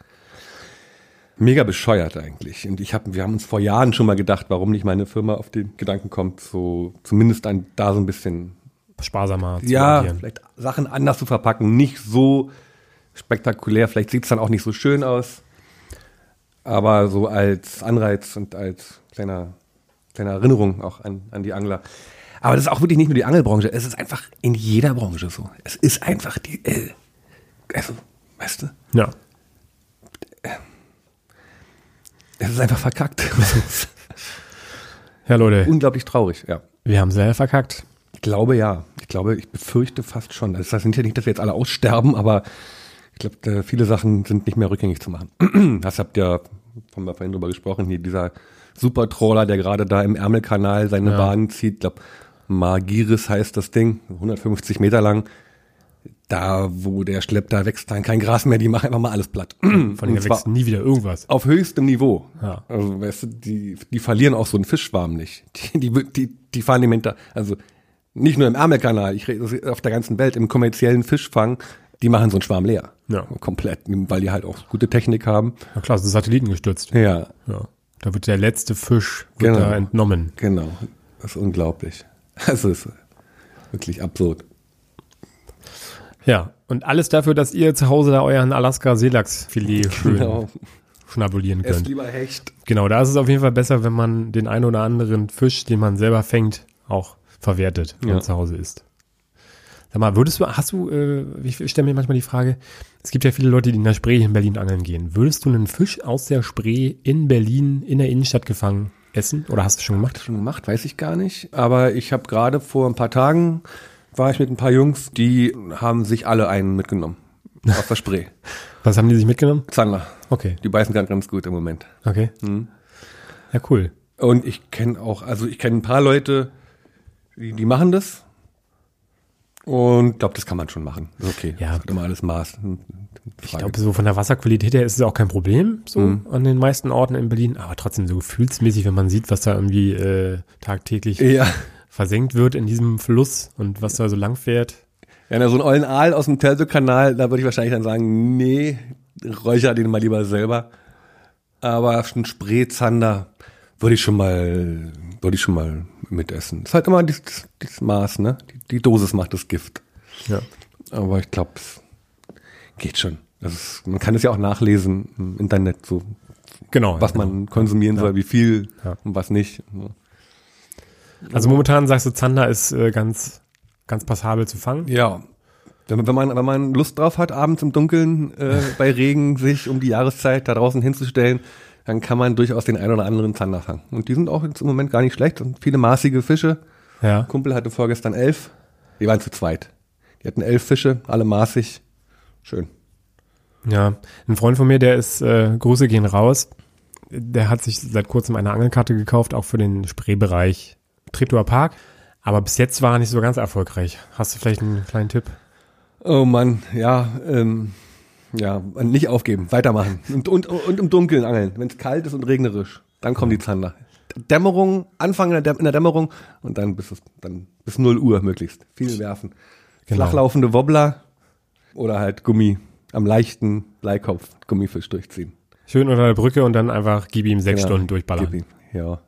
Speaker 2: Mega bescheuert eigentlich. Und ich hab, wir haben uns vor Jahren schon mal gedacht, warum nicht meine Firma auf den Gedanken kommt, so zumindest ein, da so ein bisschen
Speaker 1: Sparsamer zu
Speaker 2: ja,
Speaker 1: agieren.
Speaker 2: vielleicht Sachen anders zu verpacken, nicht so spektakulär, vielleicht sieht's dann auch nicht so schön aus, aber so als Anreiz und als kleiner, kleine Erinnerung auch an, an die Angler. Aber das ist auch wirklich nicht nur die Angelbranche, es ist einfach in jeder Branche so. Es ist einfach die, äh, also, weißt du,
Speaker 1: Ja.
Speaker 2: es ist einfach verkackt.
Speaker 1: Ja, Leute,
Speaker 2: Unglaublich traurig, ja.
Speaker 1: wir haben sehr verkackt.
Speaker 2: Ich glaube ja. Ich glaube, ich befürchte fast schon. Das heißt nicht, dass wir jetzt alle aussterben, aber ich glaube, viele Sachen sind nicht mehr rückgängig zu machen. Das habt ihr, haben wir vorhin drüber gesprochen, hier dieser Supertrawler, der gerade da im Ärmelkanal seine
Speaker 1: Ja.
Speaker 2: Bahn zieht. Ich glaube, Margiris heißt das Ding, 150 Meter lang. Da, wo der schleppt, da wächst dann kein Gras mehr, die machen einfach mal alles platt.
Speaker 1: Von denen wächst nie wieder irgendwas.
Speaker 2: auf höchstem Niveau.
Speaker 1: Ja.
Speaker 2: Also, weißt du, die, die verlieren auch so einen Fischschwarm nicht. Die, die, die, die fahren dem hinter, also nicht nur im Ärmelkanal, ich rede auf der ganzen Welt, im kommerziellen Fischfang, die machen so einen Schwarm leer.
Speaker 1: Ja.
Speaker 2: Komplett, weil die halt auch gute Technik haben.
Speaker 1: Na klar, ist Satelliten gestürzt.
Speaker 2: Ja,
Speaker 1: Ja. Da wird der letzte Fisch wird
Speaker 2: Genau.
Speaker 1: da entnommen.
Speaker 2: genau. Das ist unglaublich. Es ist wirklich absurd.
Speaker 1: Ja. Und alles dafür, dass ihr zu Hause da euren Alaska-Seelachsfilet schön
Speaker 2: Genau.
Speaker 1: schnabulieren
Speaker 2: Esst
Speaker 1: könnt.
Speaker 2: lieber Hecht.
Speaker 1: Genau, da ist es auf jeden Fall besser, wenn man den ein oder anderen Fisch, den man selber fängt, auch verwertet
Speaker 2: Ja.
Speaker 1: und zu Hause isst. Sag mal, würdest du, hast du, äh, ich stelle mir manchmal die Frage, es gibt ja viele Leute, die in der Spree in Berlin angeln gehen. Würdest du einen Fisch aus der Spree in Berlin, in der Innenstadt gefangen, essen? Oder hast du schon gemacht?
Speaker 2: Schon gemacht, weiß ich gar nicht. Aber ich habe gerade vor ein paar Tagen, war ich mit ein paar Jungs, die haben sich alle einen mitgenommen. Aus der Spree.
Speaker 1: Was haben die sich mitgenommen?
Speaker 2: Zander.
Speaker 1: Okay,
Speaker 2: Die beißen ganz, ganz gut im Moment.
Speaker 1: okay.
Speaker 2: Hm.
Speaker 1: Ja, cool.
Speaker 2: Und ich kenne auch, also ich kenne ein paar Leute, die, die machen das. Und glaube, das kann man schon machen. Ist okay.
Speaker 1: Ja.
Speaker 2: Das hat immer alles Maß. Hm,
Speaker 1: Ich glaube, so von der Wasserqualität her ist es auch kein Problem, so
Speaker 2: Mhm.
Speaker 1: an den meisten Orten in Berlin. Aber trotzdem so gefühlsmäßig, wenn man sieht, was da irgendwie äh, tagtäglich
Speaker 2: ja.
Speaker 1: versenkt wird in diesem Fluss und was da so lang fährt.
Speaker 2: Ja, na, so ein ollen Aal aus dem Telso-Kanal, da würde ich wahrscheinlich dann sagen, nee, räucher den mal lieber selber. Aber ein Spreezander würde ich schon mal, würde ich schon mal mitessen. Ist halt immer dieses, dieses Maß, ne? Die, die Dosis macht das Gift.
Speaker 1: Ja.
Speaker 2: Aber ich glaube, es geht schon. Ist, man kann es ja auch nachlesen im Internet, so
Speaker 1: Genau.
Speaker 2: was man konsumieren soll, wie viel
Speaker 1: Ja.
Speaker 2: und was nicht.
Speaker 1: Also momentan sagst du, Zander ist äh, ganz, ganz passabel zu fangen.
Speaker 2: Ja. Wenn, wenn, man, wenn man Lust drauf hat, abends im Dunkeln äh, bei Regen sich um die Jahreszeit da draußen hinzustellen, dann kann man durchaus den einen oder anderen Zander fangen. Und die sind auch jetzt im Moment gar nicht schlecht und viele maßige Fische.
Speaker 1: Ja.
Speaker 2: Kumpel hatte vorgestern elf. Die waren zu zweit. Die hatten elf Fische, alle maßig. Schön.
Speaker 1: Ja. Ein Freund von mir, der ist, äh, Grüße gehen raus. Der hat sich seit kurzem eine Angelkarte gekauft, auch für den Spreebereich Treptower Park. Aber bis jetzt war er nicht so ganz erfolgreich. Hast du vielleicht einen kleinen Tipp?
Speaker 2: Oh Mann, ja, ähm, ja, nicht aufgeben, weitermachen. Und, und, und im Dunkeln angeln, wenn es kalt ist und regnerisch. Dann kommen die Zander. Dämmerung, Anfang in der, Däm- in der Dämmerung und dann bis, es, dann bis 0 Uhr möglichst. Viel werfen.
Speaker 1: Genau.
Speaker 2: Flachlaufende Wobbler oder halt Gummi am leichten Bleikopf Gummifisch durchziehen.
Speaker 1: Schön unter der Brücke und dann einfach gib ihm sechs
Speaker 2: Ja,
Speaker 1: Stunden durchballern.
Speaker 2: ihm, Ja.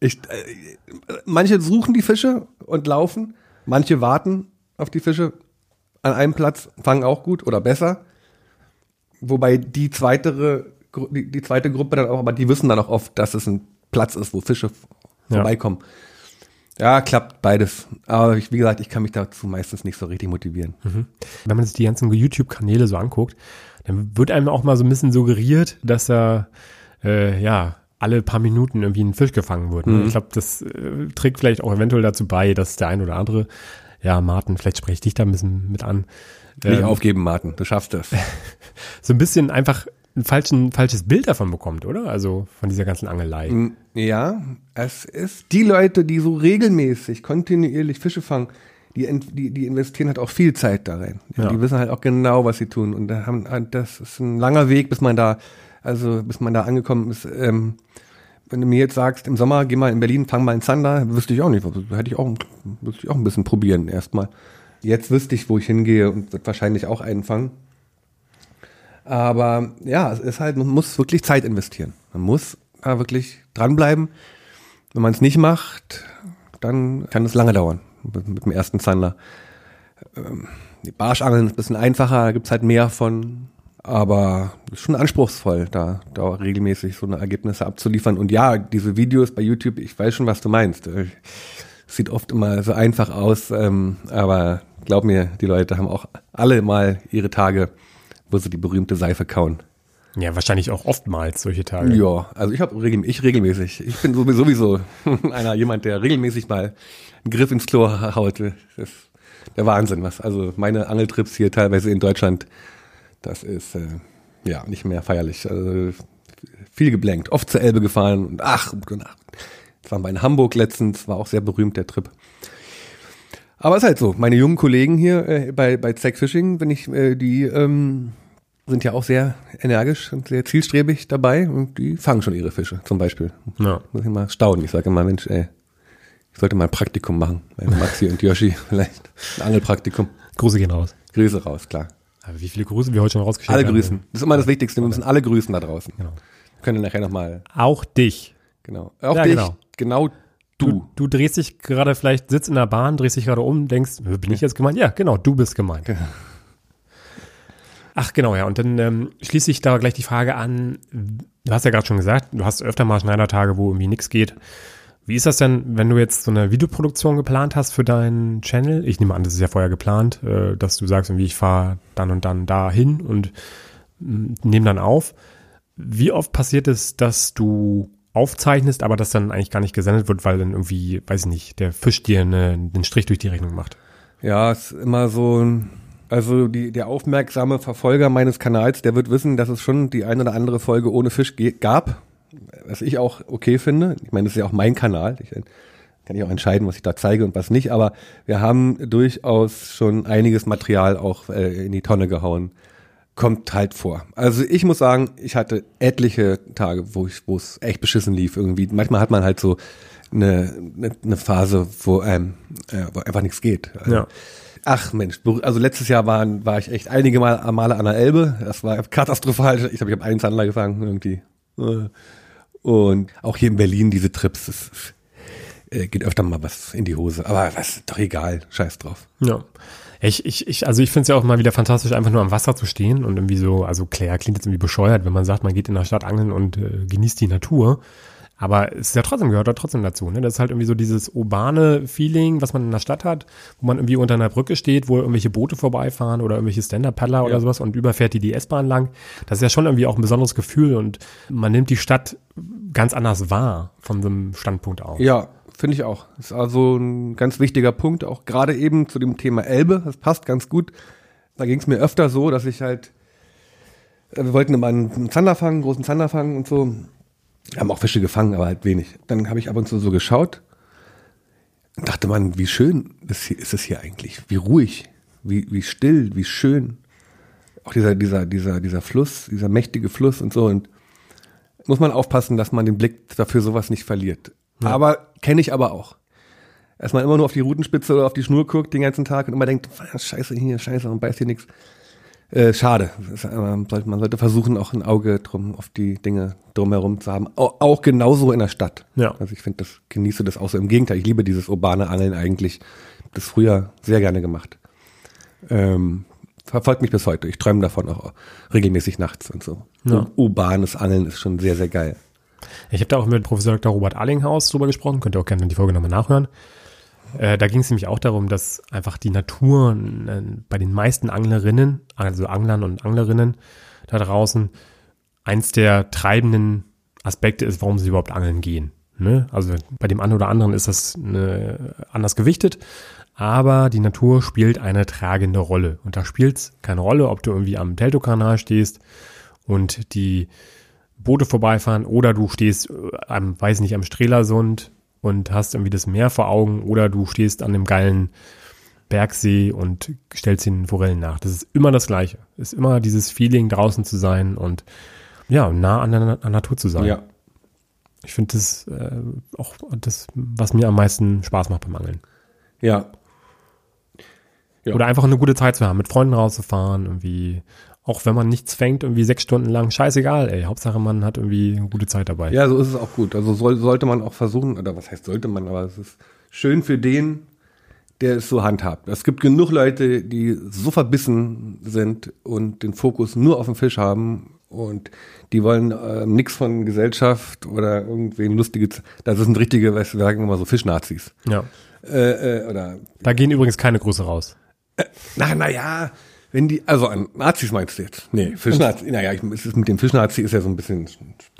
Speaker 2: Ich, äh, manche suchen die Fische und laufen, manche warten auf die Fische an einem Platz, fangen auch gut oder besser. Wobei die zweite, die, die zweite Gruppe dann auch, aber die wissen dann auch oft, dass es ein Platz ist, wo Fische
Speaker 1: Ja.
Speaker 2: vorbeikommen. Ja, klappt beides. Aber ich, wie gesagt, ich kann mich dazu meistens nicht so richtig motivieren.
Speaker 1: Wenn man sich die ganzen YouTube-Kanäle so anguckt, dann wird einem auch mal so ein bisschen suggeriert, dass da äh, ja alle paar Minuten irgendwie ein Fisch gefangen wird. Ne? Ich glaube, das äh, trägt vielleicht auch eventuell dazu bei, dass der ein oder andere, ja, Martin, vielleicht spreche ich dich da ein bisschen mit an,
Speaker 2: Nicht
Speaker 1: ähm,
Speaker 2: aufgeben, Martin. Du schaffst das.
Speaker 1: so ein bisschen einfach ein falschen, falsches Bild davon bekommt, oder? Also von dieser ganzen Angelei.
Speaker 2: Ja, es ist die Leute, die so regelmäßig, kontinuierlich Fische fangen, die, die, die investieren halt auch viel Zeit da rein.
Speaker 1: Ja.
Speaker 2: Die wissen halt auch genau, was sie tun. Und da haben, das ist ein langer Weg, bis man da, also bis man da angekommen ist. Ähm, wenn du mir jetzt sagst, im Sommer geh mal in Berlin, fang mal in Zander, wüsste ich auch nicht. Hätte ich auch, müsste ich auch ein bisschen probieren erstmal. Jetzt wüsste ich, wo ich hingehe und wird wahrscheinlich auch einen fangen. Aber ja, es ist halt, man muss wirklich Zeit investieren. Man muss da wirklich dranbleiben. Wenn man es nicht macht, dann kann es lange dauern mit, mit dem ersten Zander. Ähm, Barschangeln ist ein bisschen einfacher, da gibt's halt mehr von. Aber ist schon anspruchsvoll, da, da regelmäßig so eine Ergebnisse abzuliefern. Und ja, diese Videos bei YouTube, ich weiß schon, was du meinst. Äh, Sieht oft immer so einfach aus, ähm, aber glaub mir, die Leute haben auch alle mal ihre Tage, wo sie die berühmte Seife kauen.
Speaker 1: Ja, wahrscheinlich auch oftmals solche Tage.
Speaker 2: Ja, also ich habe regel, ich regelmäßig. Ich bin sowieso, sowieso einer jemand, der regelmäßig mal einen Griff ins Klo haut. Das ist der Wahnsinn, was. Also meine Angeltrips hier teilweise in Deutschland, das ist äh, ja nicht mehr feierlich. Also viel geblankt, oft zur Elbe gefahren und ach, und ach. Das war bei in Hamburg letztens, war auch sehr berühmt der Trip. Aber es ist halt so, meine jungen Kollegen hier äh, bei, bei Zack Fishing, wenn ich äh, die ähm, sind ja auch sehr energisch und sehr zielstrebig dabei und die fangen schon ihre Fische, zum Beispiel.
Speaker 1: Ja.
Speaker 2: Muss ich mal staunen. Ich sage immer, Mensch, ey, ich sollte mal ein Praktikum machen. Bei Maxi und Yoshi vielleicht. Ein Angelpraktikum.
Speaker 1: Grüße gehen raus.
Speaker 2: Grüße raus, klar.
Speaker 1: Aber wie viele Grüße wir heute schon rausgeschickt
Speaker 2: Alle
Speaker 1: haben.
Speaker 2: grüßen. Das ist immer das Wichtigste. Wir müssen alle grüßen da draußen.
Speaker 1: Genau.
Speaker 2: Können wir nachher nochmal,
Speaker 1: Auch dich.
Speaker 2: genau. Auch
Speaker 1: Ja,
Speaker 2: dich,
Speaker 1: genau.
Speaker 2: genau,
Speaker 1: Du,
Speaker 2: du.
Speaker 1: du drehst dich gerade vielleicht, sitzt in der Bahn, drehst dich gerade um, denkst, äh, bin ich jetzt gemeint? Ja, genau, du bist gemeint. Ach genau, ja. Und dann ähm, schließe ich da gleich die Frage an, du hast ja gerade schon gesagt, du hast öfter mal Schneidertage, wo irgendwie nichts geht. Wie ist das denn, wenn du jetzt so eine Videoproduktion geplant hast für deinen Channel? Ich nehme an, das ist ja vorher geplant, äh, dass du sagst, irgendwie ich fahre dann und dann dahin und mh, nehme dann auf. Wie oft passiert es, dass du aufzeichnest, aber das dann eigentlich gar nicht gesendet wird, weil dann irgendwie, weiß ich nicht, der Fisch dir eine, einen Strich durch die Rechnung macht?
Speaker 2: Ja, ist immer so ein, also die, der aufmerksame Verfolger meines Kanals, der wird wissen, dass es schon die eine oder andere Folge ohne Fisch gab, was ich auch okay finde. Ich meine, das ist ja auch mein Kanal. Ich äh, kann ich auch entscheiden, was ich da zeige und was nicht, aber wir haben durchaus schon einiges Material auch äh, in die Tonne gehauen. Kommt halt vor. Also ich muss sagen, ich hatte etliche Tage, wo ich, wo es echt beschissen lief irgendwie. Manchmal hat man halt so eine, eine, eine Phase, wo, ähm, äh, wo einfach nichts geht. Also,
Speaker 1: Ja.
Speaker 2: Ach Mensch, also letztes Jahr waren, war ich echt einige Mal, Male an der Elbe. Das war katastrophal. Ich glaube, ich habe einen Zander gefangen irgendwie. Äh, Und auch hier in Berlin diese Trips, das äh, geht öfter mal was in die Hose. Aber was, doch egal, scheiß drauf.
Speaker 1: Ja. Ich, ich, ich, also ich finde es ja auch mal wieder fantastisch, einfach nur am Wasser zu stehen und irgendwie so, also klar, klingt jetzt irgendwie bescheuert, wenn man sagt, man geht in der Stadt angeln und äh, genießt die Natur. Aber es ist ja trotzdem, gehört da trotzdem dazu. Ne? Das ist halt irgendwie so dieses urbane Feeling, was man in der Stadt hat, wo man irgendwie unter einer Brücke steht, wo irgendwelche Boote vorbeifahren oder irgendwelche Stand-Up-Paddler oder
Speaker 2: Ja.
Speaker 1: sowas und überfährt die die S-Bahn lang. Das ist ja schon irgendwie auch ein besonderes Gefühl und man nimmt die Stadt ganz anders wahr von so einem Standpunkt aus.
Speaker 2: Ja, finde ich auch. Ist also ein ganz wichtiger Punkt, auch gerade eben zu dem Thema Elbe. Das passt ganz gut. Da ging es mir öfter so, dass ich halt, äh, wir wollten immer einen Zander fangen, einen großen Zander fangen und so. Haben auch Fische gefangen, aber halt wenig. Dann habe ich ab und zu so geschaut und dachte man, wie schön ist, hier, ist es hier eigentlich, wie ruhig, wie, wie still, wie schön. Auch dieser, dieser, dieser, dieser Fluss, dieser mächtige Fluss und so. Und muss man aufpassen, dass man den Blick dafür sowas nicht verliert. Aber kenne ich aber auch. Dass man immer nur auf die Routenspitze oder auf die Schnur guckt den ganzen Tag und immer denkt, "Ah, scheiße hier, scheiße und beißt hier nichts. Äh, schade. Äh, Man sollte, versuchen, auch ein Auge drum auf die Dinge drumherum zu haben. Auch, auch genauso in der Stadt.
Speaker 1: Ja.
Speaker 2: Also ich finde, das genieße das auch so. Im Gegenteil, ich liebe dieses urbane Angeln eigentlich. Das früher sehr gerne gemacht. Ähm, verfolgt mich bis heute. Ich träume davon auch regelmäßig nachts und so.
Speaker 1: Ja.
Speaker 2: Urbanes Angeln ist schon sehr, sehr geil.
Speaker 1: Ich habe da auch mit Professor Dr. Robert Allinghaus drüber gesprochen, könnt ihr auch gerne die Folge nochmal nachhören. Äh, da ging es nämlich auch darum, dass einfach die Natur äh, bei den meisten Anglerinnen, also Anglern und Anglerinnen da draußen, eins der treibenden Aspekte ist, warum sie überhaupt angeln gehen. Ne? Also bei dem einen oder anderen ist das eine, anders gewichtet, aber die Natur spielt eine tragende Rolle. Und da spielt es keine Rolle, ob du irgendwie am Teltow-Kanal stehst und die Boote vorbeifahren oder du stehst äh, am, weiß nicht, am Strelasund und hast irgendwie das Meer vor Augen oder du stehst an dem geilen Bergsee und stellst den Forellen nach. Das ist immer das Gleiche. Es ist immer dieses Feeling, draußen zu sein und ja, nah an der, an der Natur zu sein.
Speaker 2: Ja.
Speaker 1: Ich finde das äh, auch das, was mir am meisten Spaß macht beim Angeln.
Speaker 2: Ja. Ja.
Speaker 1: Oder einfach eine gute Zeit zu haben, mit Freunden rauszufahren, irgendwie, auch wenn man nichts fängt, irgendwie sechs Stunden lang, scheißegal, ey. Hauptsache man hat irgendwie eine gute Zeit dabei.
Speaker 2: Ja, so ist es auch gut. Also soll, sollte man auch versuchen, oder was heißt sollte man, aber es ist schön für den, der es so handhabt. Es gibt genug Leute, die so verbissen sind und den Fokus nur auf den Fisch haben und die wollen äh, nichts von Gesellschaft oder irgendwen lustiges. Das sind richtige, weißt du, wir sagen immer so Fischnazis.
Speaker 1: Ja.
Speaker 2: Äh, äh, oder
Speaker 1: Da gehen übrigens keine Grüße raus.
Speaker 2: na, na ja, wenn die, also an Nazis meinst du jetzt? Nee, Fischnazi, naja, ich, es ist mit dem Fischnazi ist ja so ein bisschen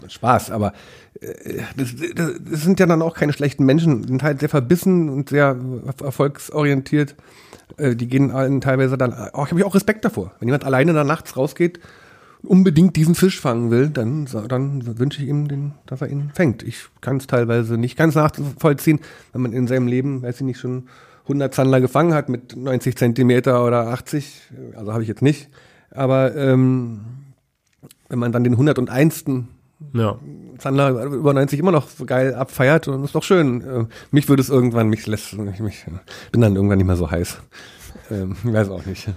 Speaker 2: Spaß, aber äh, das, das, das sind ja dann auch keine schlechten Menschen, sind halt sehr verbissen und sehr erfolgsorientiert. Äh, Die gehen allen teilweise dann, auch habe ich auch Respekt davor. Wenn jemand alleine da nachts rausgeht, unbedingt diesen Fisch fangen will, dann, dann wünsche ich ihm, den, dass er ihn fängt. Ich kann es teilweise nicht ganz nachvollziehen, wenn man in seinem Leben, weiß ich nicht, schon 100 Zander gefangen hat mit 90 Zentimeter oder 80, also habe ich jetzt nicht, aber ähm, wenn man dann den 101.
Speaker 1: Ja.
Speaker 2: Zander über 90 immer noch so geil abfeiert, dann ist doch schön. Äh, mich würde es irgendwann, mich lässt, ich mich, bin dann irgendwann nicht mehr so heiß. Ähm, ich weiß auch nicht.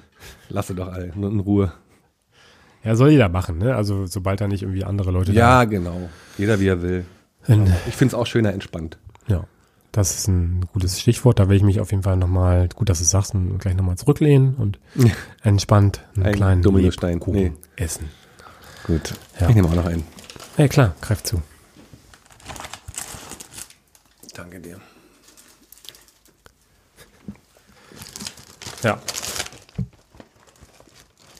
Speaker 2: Lasse doch alle in Ruhe.
Speaker 1: Ja, soll jeder machen, ne? Also sobald da nicht irgendwie andere Leute
Speaker 2: Ja, genau. Jeder wie er will.
Speaker 1: da sind.
Speaker 2: Ich finde es auch schöner entspannt.
Speaker 1: Ja. Das ist ein gutes Stichwort. Da will ich mich auf jeden Fall nochmal, gut, dass du sagst, und gleich nochmal zurücklehnen und entspannt einen
Speaker 2: Ein
Speaker 1: kleinen
Speaker 2: Dominostein.
Speaker 1: Lebkuchen
Speaker 2: Nee.
Speaker 1: essen.
Speaker 2: Gut.
Speaker 1: Ja.
Speaker 2: Ich nehme auch noch einen.
Speaker 1: Ja, klar, greif zu.
Speaker 2: Danke dir.
Speaker 1: Ja.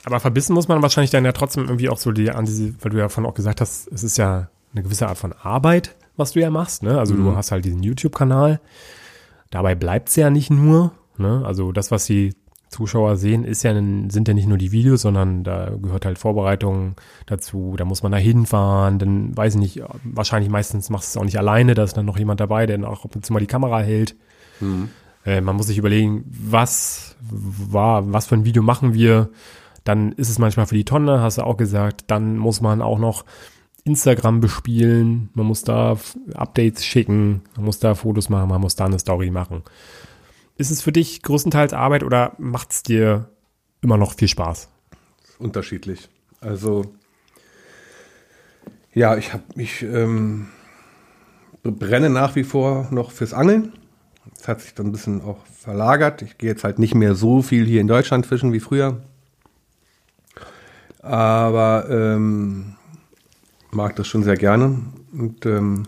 Speaker 1: Aber verbissen muss man wahrscheinlich dann ja trotzdem irgendwie auch so die, weil du ja von auch gesagt hast, es ist ja eine gewisse Art von Arbeit, was du ja machst, ne? Also du hast halt diesen YouTube-Kanal. Dabei bleibt's ja nicht nur, ne? Also das, was die Zuschauer sehen, ist ja, sind ja nicht nur die Videos, sondern da gehört halt Vorbereitung dazu, da muss man da hinfahren, dann weiß ich nicht, wahrscheinlich meistens machst du es auch nicht alleine, da ist dann noch jemand dabei, der auch ab und zu mal die Kamera hält. Äh, man muss sich überlegen, was war, was für ein Video machen wir. Dann ist es manchmal für die Tonne, hast du auch gesagt. Dann muss man auch noch Instagram bespielen. Man muss da Updates schicken. Man muss da Fotos machen. Man muss da eine Story machen. Ist es für dich größtenteils Arbeit oder macht es dir immer noch viel Spaß?
Speaker 2: unterschiedlich. Also ja, ich habe mich ähm, brenne nach wie vor noch fürs Angeln. Das hat sich dann ein bisschen auch verlagert. Ich gehe jetzt halt nicht mehr so viel hier in Deutschland fischen wie früher. Aber ähm, mag das schon sehr gerne und ähm,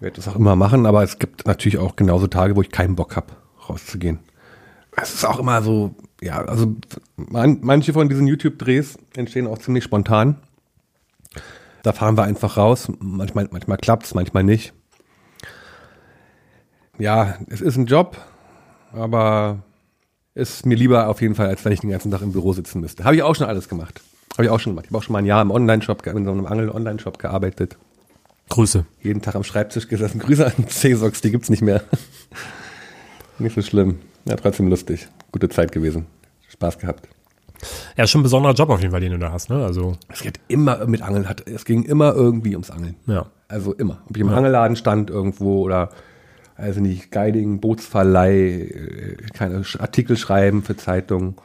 Speaker 2: werde das auch immer machen. Aber es gibt natürlich auch genauso Tage, wo ich keinen Bock habe, rauszugehen. Es ist auch immer so, ja, also man, manche von diesen YouTube-Drehs entstehen auch ziemlich spontan. Da fahren wir einfach raus. Manchmal, manchmal klappt's, manchmal nicht. Ja, es ist ein Job, aber ist mir lieber auf jeden Fall, als wenn ich den ganzen Tag im Büro sitzen müsste. Habe ich auch schon alles gemacht. Habe ich auch schon gemacht. Ich habe auch schon mal ein Jahr im Online-Shop, in so einem Angel-Online-Shop gearbeitet.
Speaker 1: Grüße.
Speaker 2: Jeden Tag am Schreibtisch gesessen. Grüße an C-Sox, die gibt's nicht mehr. nicht so schlimm. Ja, trotzdem lustig. Gute Zeit gewesen. Spaß gehabt.
Speaker 1: Ja, schon ein besonderer Job auf jeden Fall, den du da hast, ne? Also,
Speaker 2: Es geht immer mit Angeln. Hat, es ging immer irgendwie ums Angeln.
Speaker 1: ja.
Speaker 2: Also immer. Ob ich im Angelladen stand irgendwo oder, also nicht, Guiding, Bootsverleih, äh, keine Artikel schreiben für Zeitungen.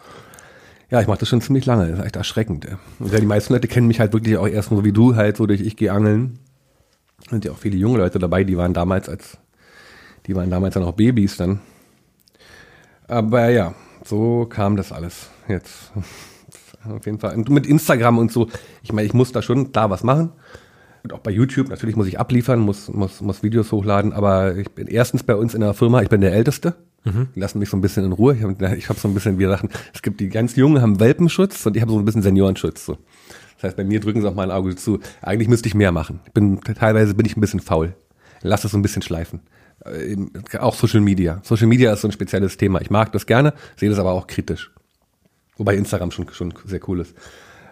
Speaker 2: Ja, ich mache das schon ziemlich lange. Das ist echt erschreckend. Und ja, die meisten Leute kennen mich halt wirklich auch erst so wie du halt, so durch ich gehe angeln. Sind ja auch viele junge Leute dabei, die waren damals als, die waren damals ja noch Babys dann. Aber ja, so kam das alles jetzt. Auf jeden Fall. Und mit Instagram und so, ich meine, ich muss da schon da was machen. Und auch bei YouTube, natürlich muss ich abliefern, muss, muss, muss Videos hochladen, aber ich bin erstens bei uns in der Firma, ich bin der Älteste. Die lassen mich so ein bisschen in Ruhe. Ich habe ich hab so ein bisschen, wie Sachen, es gibt die ganz Jungen, haben Welpenschutz und ich habe so ein bisschen Seniorenschutz. So. Das heißt, bei mir drücken sie auch mal ein Auge zu. Eigentlich müsste ich mehr machen. Ich bin, teilweise bin ich ein bisschen faul. Lass es so ein bisschen schleifen. Äh, auch Social Media. Social Media ist so ein spezielles Thema. Ich mag das gerne, sehe das aber auch kritisch. Wobei Instagram schon, schon sehr cool ist.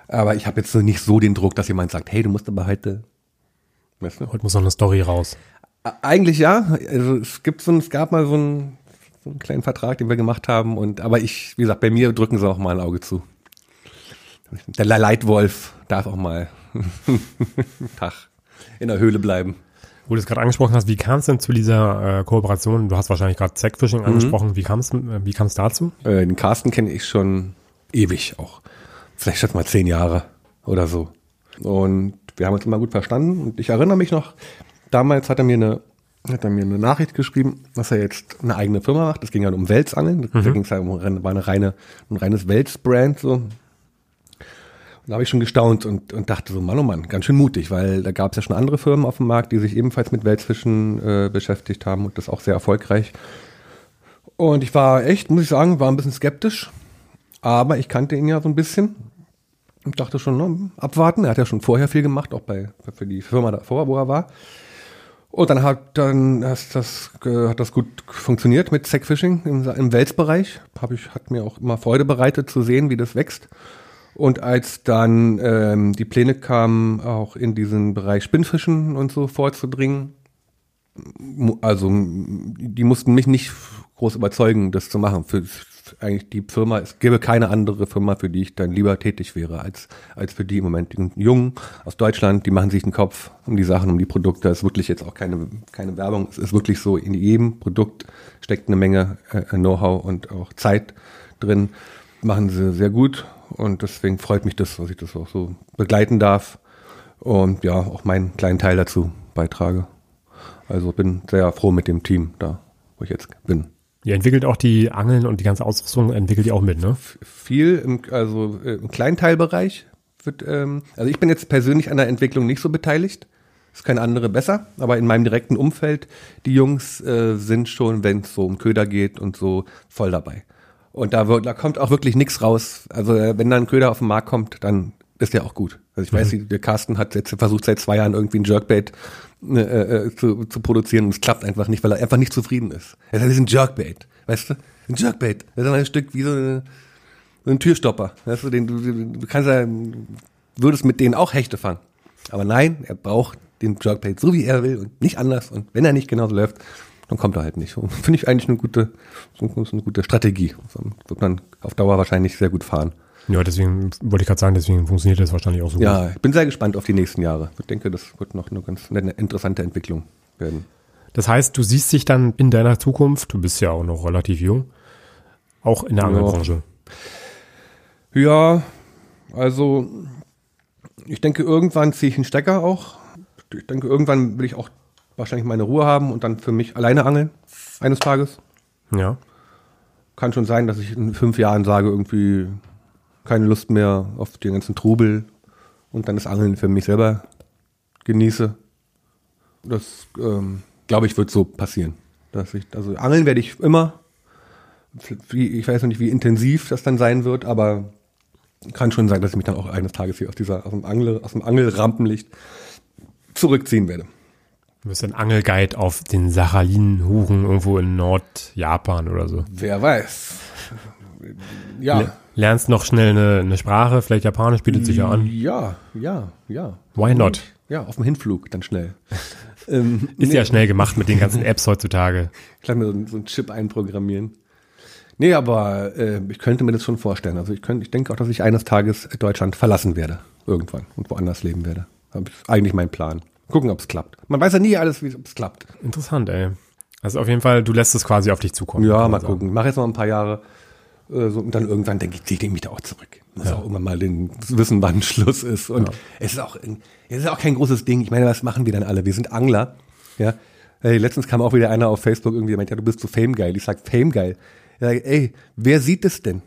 Speaker 2: Aber ich habe jetzt so nicht so den Druck, dass jemand sagt, hey, du musst aber heute.
Speaker 1: Weißt du? Heute muss noch eine Story raus.
Speaker 2: Eigentlich ja. Also es gibt so, es gab mal so so einen kleinen Vertrag, den wir gemacht haben. Und aber ich, wie gesagt, bei mir drücken sie auch mal ein Auge zu. Der Leitwolf darf auch mal Tag in der Höhle bleiben.
Speaker 1: Wo du es gerade angesprochen hast, wie kam es denn zu dieser äh, Kooperation? Du hast wahrscheinlich gerade Zackfishing angesprochen. Wie kam es äh, wie kam's dazu?
Speaker 2: Äh, den Carsten kenne ich schon ewig auch. Vielleicht schon mal zehn Jahre oder so. Und wir haben uns immer gut verstanden. Und ich erinnere mich noch, damals hat er mir eine, hat er mir eine Nachricht geschrieben, dass er jetzt eine eigene Firma macht. Es ging ja um Welsangeln. Da ging es ja um war eine reine, ein reines Welsbrand so. Und da habe ich schon gestaunt und, und dachte so, Mann, oh Mann, ganz schön mutig, weil da gab es ja schon andere Firmen auf dem Markt, die sich ebenfalls mit Welsfischen äh, beschäftigt haben und das auch sehr erfolgreich. Und ich war echt, muss ich sagen, war ein bisschen skeptisch, aber ich kannte ihn ja so ein bisschen und dachte schon, ne, abwarten. Er hat ja schon vorher viel gemacht, auch bei für die Firma davor, wo er war. Und dann hat dann das, das, äh, hat das gut funktioniert mit Sackfishing im, im Welsbereich. Hab ich, hat mir auch immer Freude bereitet zu sehen, wie das wächst. Und als dann ähm, die Pläne kamen, auch in diesen Bereich Spinnfischen und so vorzudringen, also die mussten mich nicht groß überzeugen, das zu machen. Für, eigentlich die Firma, es gäbe keine andere Firma, für die ich dann lieber tätig wäre, als, als für die im Moment. Die Jungen aus Deutschland, die machen sich den Kopf um die Sachen, um die Produkte. Es ist wirklich jetzt auch keine, keine Werbung. Es ist wirklich so, in jedem Produkt steckt eine Menge äh, Know-how und auch Zeit drin. Machen sie sehr gut und deswegen freut mich das, dass ich das auch so begleiten darf und ja, auch meinen kleinen Teil dazu beitrage. Also bin sehr froh mit dem Team da, wo ich jetzt bin.
Speaker 1: Ihr entwickelt auch die Angeln und die ganze Ausrüstung, entwickelt ihr auch mit, ne?
Speaker 2: Viel im, also äh, im Kleinteilbereich wird, ähm, also ich bin jetzt persönlich an der Entwicklung nicht so beteiligt. Ist keine andere besser, aber in meinem direkten Umfeld, die Jungs äh, sind schon, wenn es so um Köder geht und so, voll dabei. Und da, wird, da kommt auch wirklich nichts raus. Also äh, wenn da ein Köder auf den Markt kommt, dann ist der auch gut. Also ich weiß, der Carsten hat jetzt versucht seit zwei Jahren irgendwie ein Jerkbait äh, äh, zu, zu produzieren und es klappt einfach nicht, weil er einfach nicht zufrieden ist. Er sagt, das ist ein Jerkbait, weißt du? Ein Jerkbait. Das ist ein Stück wie so, eine, so ein Türstopper. Weißt du, den, du, du kannst ja, würdest mit denen auch Hechte fangen. Aber nein, er braucht den Jerkbait so wie er will und nicht anders. Und wenn er nicht genauso läuft, dann kommt er halt nicht. Finde ich eigentlich eine gute, eine gute Strategie. So wird man auf Dauer wahrscheinlich sehr gut fahren.
Speaker 1: Ja, deswegen wollte ich gerade sagen, deswegen funktioniert das wahrscheinlich auch so gut.
Speaker 2: Ja, ich bin sehr gespannt auf die nächsten Jahre. Ich denke, das wird noch eine ganz eine interessante Entwicklung werden.
Speaker 1: Das heißt, du siehst dich dann in deiner Zukunft, du bist ja auch noch relativ jung, auch in der
Speaker 2: Ja.
Speaker 1: Angelbranche.
Speaker 2: Ja, also ich denke, irgendwann ziehe ich einen Stecker auch. Ich denke, irgendwann will ich auch wahrscheinlich meine Ruhe haben und dann für mich alleine angeln eines Tages.
Speaker 1: Ja.
Speaker 2: Kann schon sein, dass ich in fünf Jahren sage, irgendwie keine Lust mehr auf den ganzen Trubel und dann das Angeln für mich selber genieße. Das, ähm, glaube ich, wird so passieren. Dass ich, also Angeln werde ich immer. Ich weiß noch nicht, wie intensiv das dann sein wird, aber kann schon sein, dass ich mich dann auch eines Tages hier aus dieser, aus dem Angel, aus dem Angelrampenlicht zurückziehen werde.
Speaker 1: Du bist ein Angelguide auf den Sachalin-Huchen irgendwo in Nordjapan oder so.
Speaker 2: Wer weiß. Ja.
Speaker 1: Le- Lernst noch schnell eine, eine Sprache, vielleicht Japanisch bietet sich ja an.
Speaker 2: Ja, ja, ja.
Speaker 1: Why not?
Speaker 2: Ja, auf dem Hinflug dann schnell. ähm,
Speaker 1: Ist ja schnell gemacht mit den ganzen Apps heutzutage.
Speaker 2: Ich kann mir so, einen- so einen Chip einprogrammieren. Nee, aber äh, ich könnte mir das schon vorstellen. Also ich könnte, ich denke auch, dass ich eines Tages Deutschland verlassen werde. Irgendwann und woanders leben werde. Das ist eigentlich mein Plan. Gucken, ob es klappt. Man weiß ja nie alles, wie es klappt.
Speaker 1: Interessant, ey. Also auf jeden Fall, du lässt es quasi auf dich zukommen.
Speaker 2: Ja, mal
Speaker 1: sagen.
Speaker 2: gucken. Ich mache jetzt noch ein paar Jahre. Äh, so, und dann irgendwann denke ich, ziehe ich mich da auch zurück. Muss auch immer mal den wissen, wann Schluss ist. Und es ist auch, es ist auch kein großes Ding. Ich meine, was machen wir dann alle? Wir sind Angler. Ja. Hey, letztens kam auch wieder einer auf Facebook irgendwie, der meint, ja, du bist so famegeil. Ich sag, famegeil. Ja, ey, wer sieht es denn?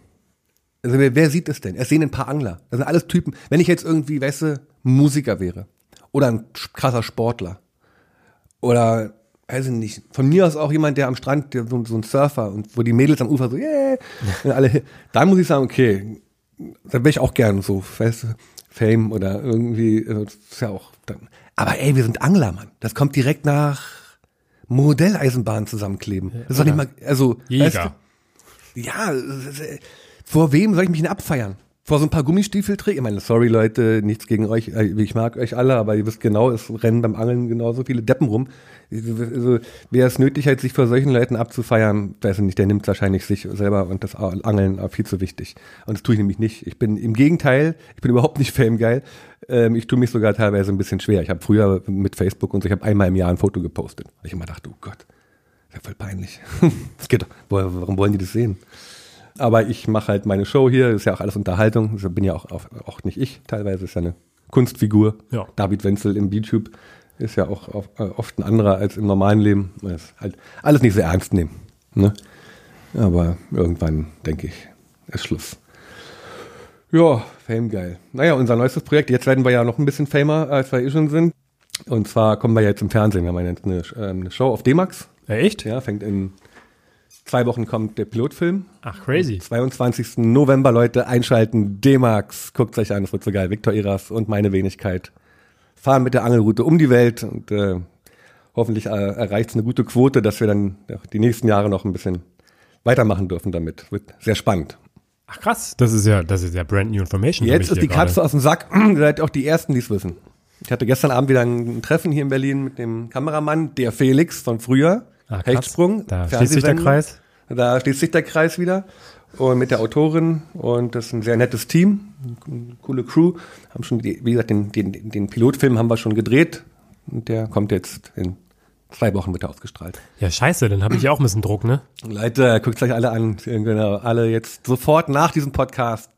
Speaker 2: Also wer, wer sieht es denn? Es sehen ein paar Angler. Das sind alles Typen. Wenn ich jetzt irgendwie, weißt du, Musiker wäre Oder ein krasser Sportler. Oder, weiß ich nicht, von mir aus auch jemand, der am Strand, der, so, so ein Surfer und wo die Mädels am Ufer so, yeah, und alle, da muss ich sagen, okay, da wäre ich auch gern so, weißt du, Fame oder irgendwie, äh, ist ja auch dann. Aber ey, wir sind Angler, Mann. Das kommt direkt nach Modelleisenbahn zusammenkleben. Das ist doch nicht mal, also,
Speaker 1: Jäger.
Speaker 2: du, ja, äh, vor wem soll ich mich denn abfeiern? Vor so ein paar Gummistiefelträger? Ich meine, sorry Leute, nichts gegen euch, äh, ich mag euch alle, aber ihr wisst genau, es rennen beim Angeln genauso viele Deppen rum. Also, wer es nötig hat, sich vor solchen Leuten abzufeiern, weiß ich nicht, der nimmt wahrscheinlich sich selber und das Angeln viel zu wichtig. Und das tue ich nämlich nicht. Ich bin im Gegenteil, ich bin überhaupt nicht famegeil. Ähm, ich tue mich sogar teilweise ein bisschen schwer. Ich habe früher mit Facebook und so, ich habe einmal im Jahr ein Foto gepostet. Weil ich immer dachte, oh Gott, ist ja voll peinlich. das geht doch, warum wollen die das sehen? Aber ich mache halt meine Show hier, ist ja auch alles Unterhaltung. Das bin ja auch, auch, auch nicht ich, teilweise ist ja eine Kunstfigur.
Speaker 1: Ja.
Speaker 2: David Wenzel im YouTube ist ja auch oft ein anderer als im normalen Leben. Das ist halt alles nicht sehr ernst nehmen. Ne? Aber irgendwann, denke ich, ist Schluss. Ja, Fame geil. Naja, unser neuestes Projekt, jetzt werden wir ja noch ein bisschen famer, als wir eh schon sind. Und zwar kommen wir jetzt im Fernsehen. Wir haben eine, eine Show auf D-Max.
Speaker 1: Ja, echt?
Speaker 2: Ja, fängt in zwei Wochen kommt der Pilotfilm.
Speaker 1: Ach, crazy.
Speaker 2: 22. November, Leute, einschalten. D-Max, guckt euch an, das wird so geil. Viktor Eras und meine Wenigkeit fahren mit der Angelroute um die Welt und äh, hoffentlich äh, erreicht es eine gute Quote, dass wir dann ja, die nächsten Jahre noch ein bisschen weitermachen dürfen damit. Wird sehr spannend.
Speaker 1: Ach krass, das ist ja, das ist ja brand new information. für
Speaker 2: Jetzt
Speaker 1: mich
Speaker 2: ist
Speaker 1: hier
Speaker 2: die Katze
Speaker 1: gerade.
Speaker 2: aus dem Sack. Ihr seid auch die Ersten, die es wissen. Ich hatte gestern Abend wieder ein Treffen hier in Berlin mit dem Kameramann, der Felix von früher.
Speaker 1: Ah, krass.
Speaker 2: Hechtsprung.
Speaker 1: Da schließt sich der. Kreis.
Speaker 2: Da schließt sich der Kreis wieder. Und mit der Autorin und das ist ein sehr nettes Team, eine coole Crew. Haben schon, wie gesagt, den, den, den Pilotfilm haben wir schon gedreht. Und der kommt jetzt in zwei Wochen wird er ausgestrahlt.
Speaker 1: Ja, scheiße, dann habe ich ja auch ein bisschen Druck, ne?
Speaker 2: Leute, guckt euch alle an. Genau, alle jetzt sofort nach diesem Podcast.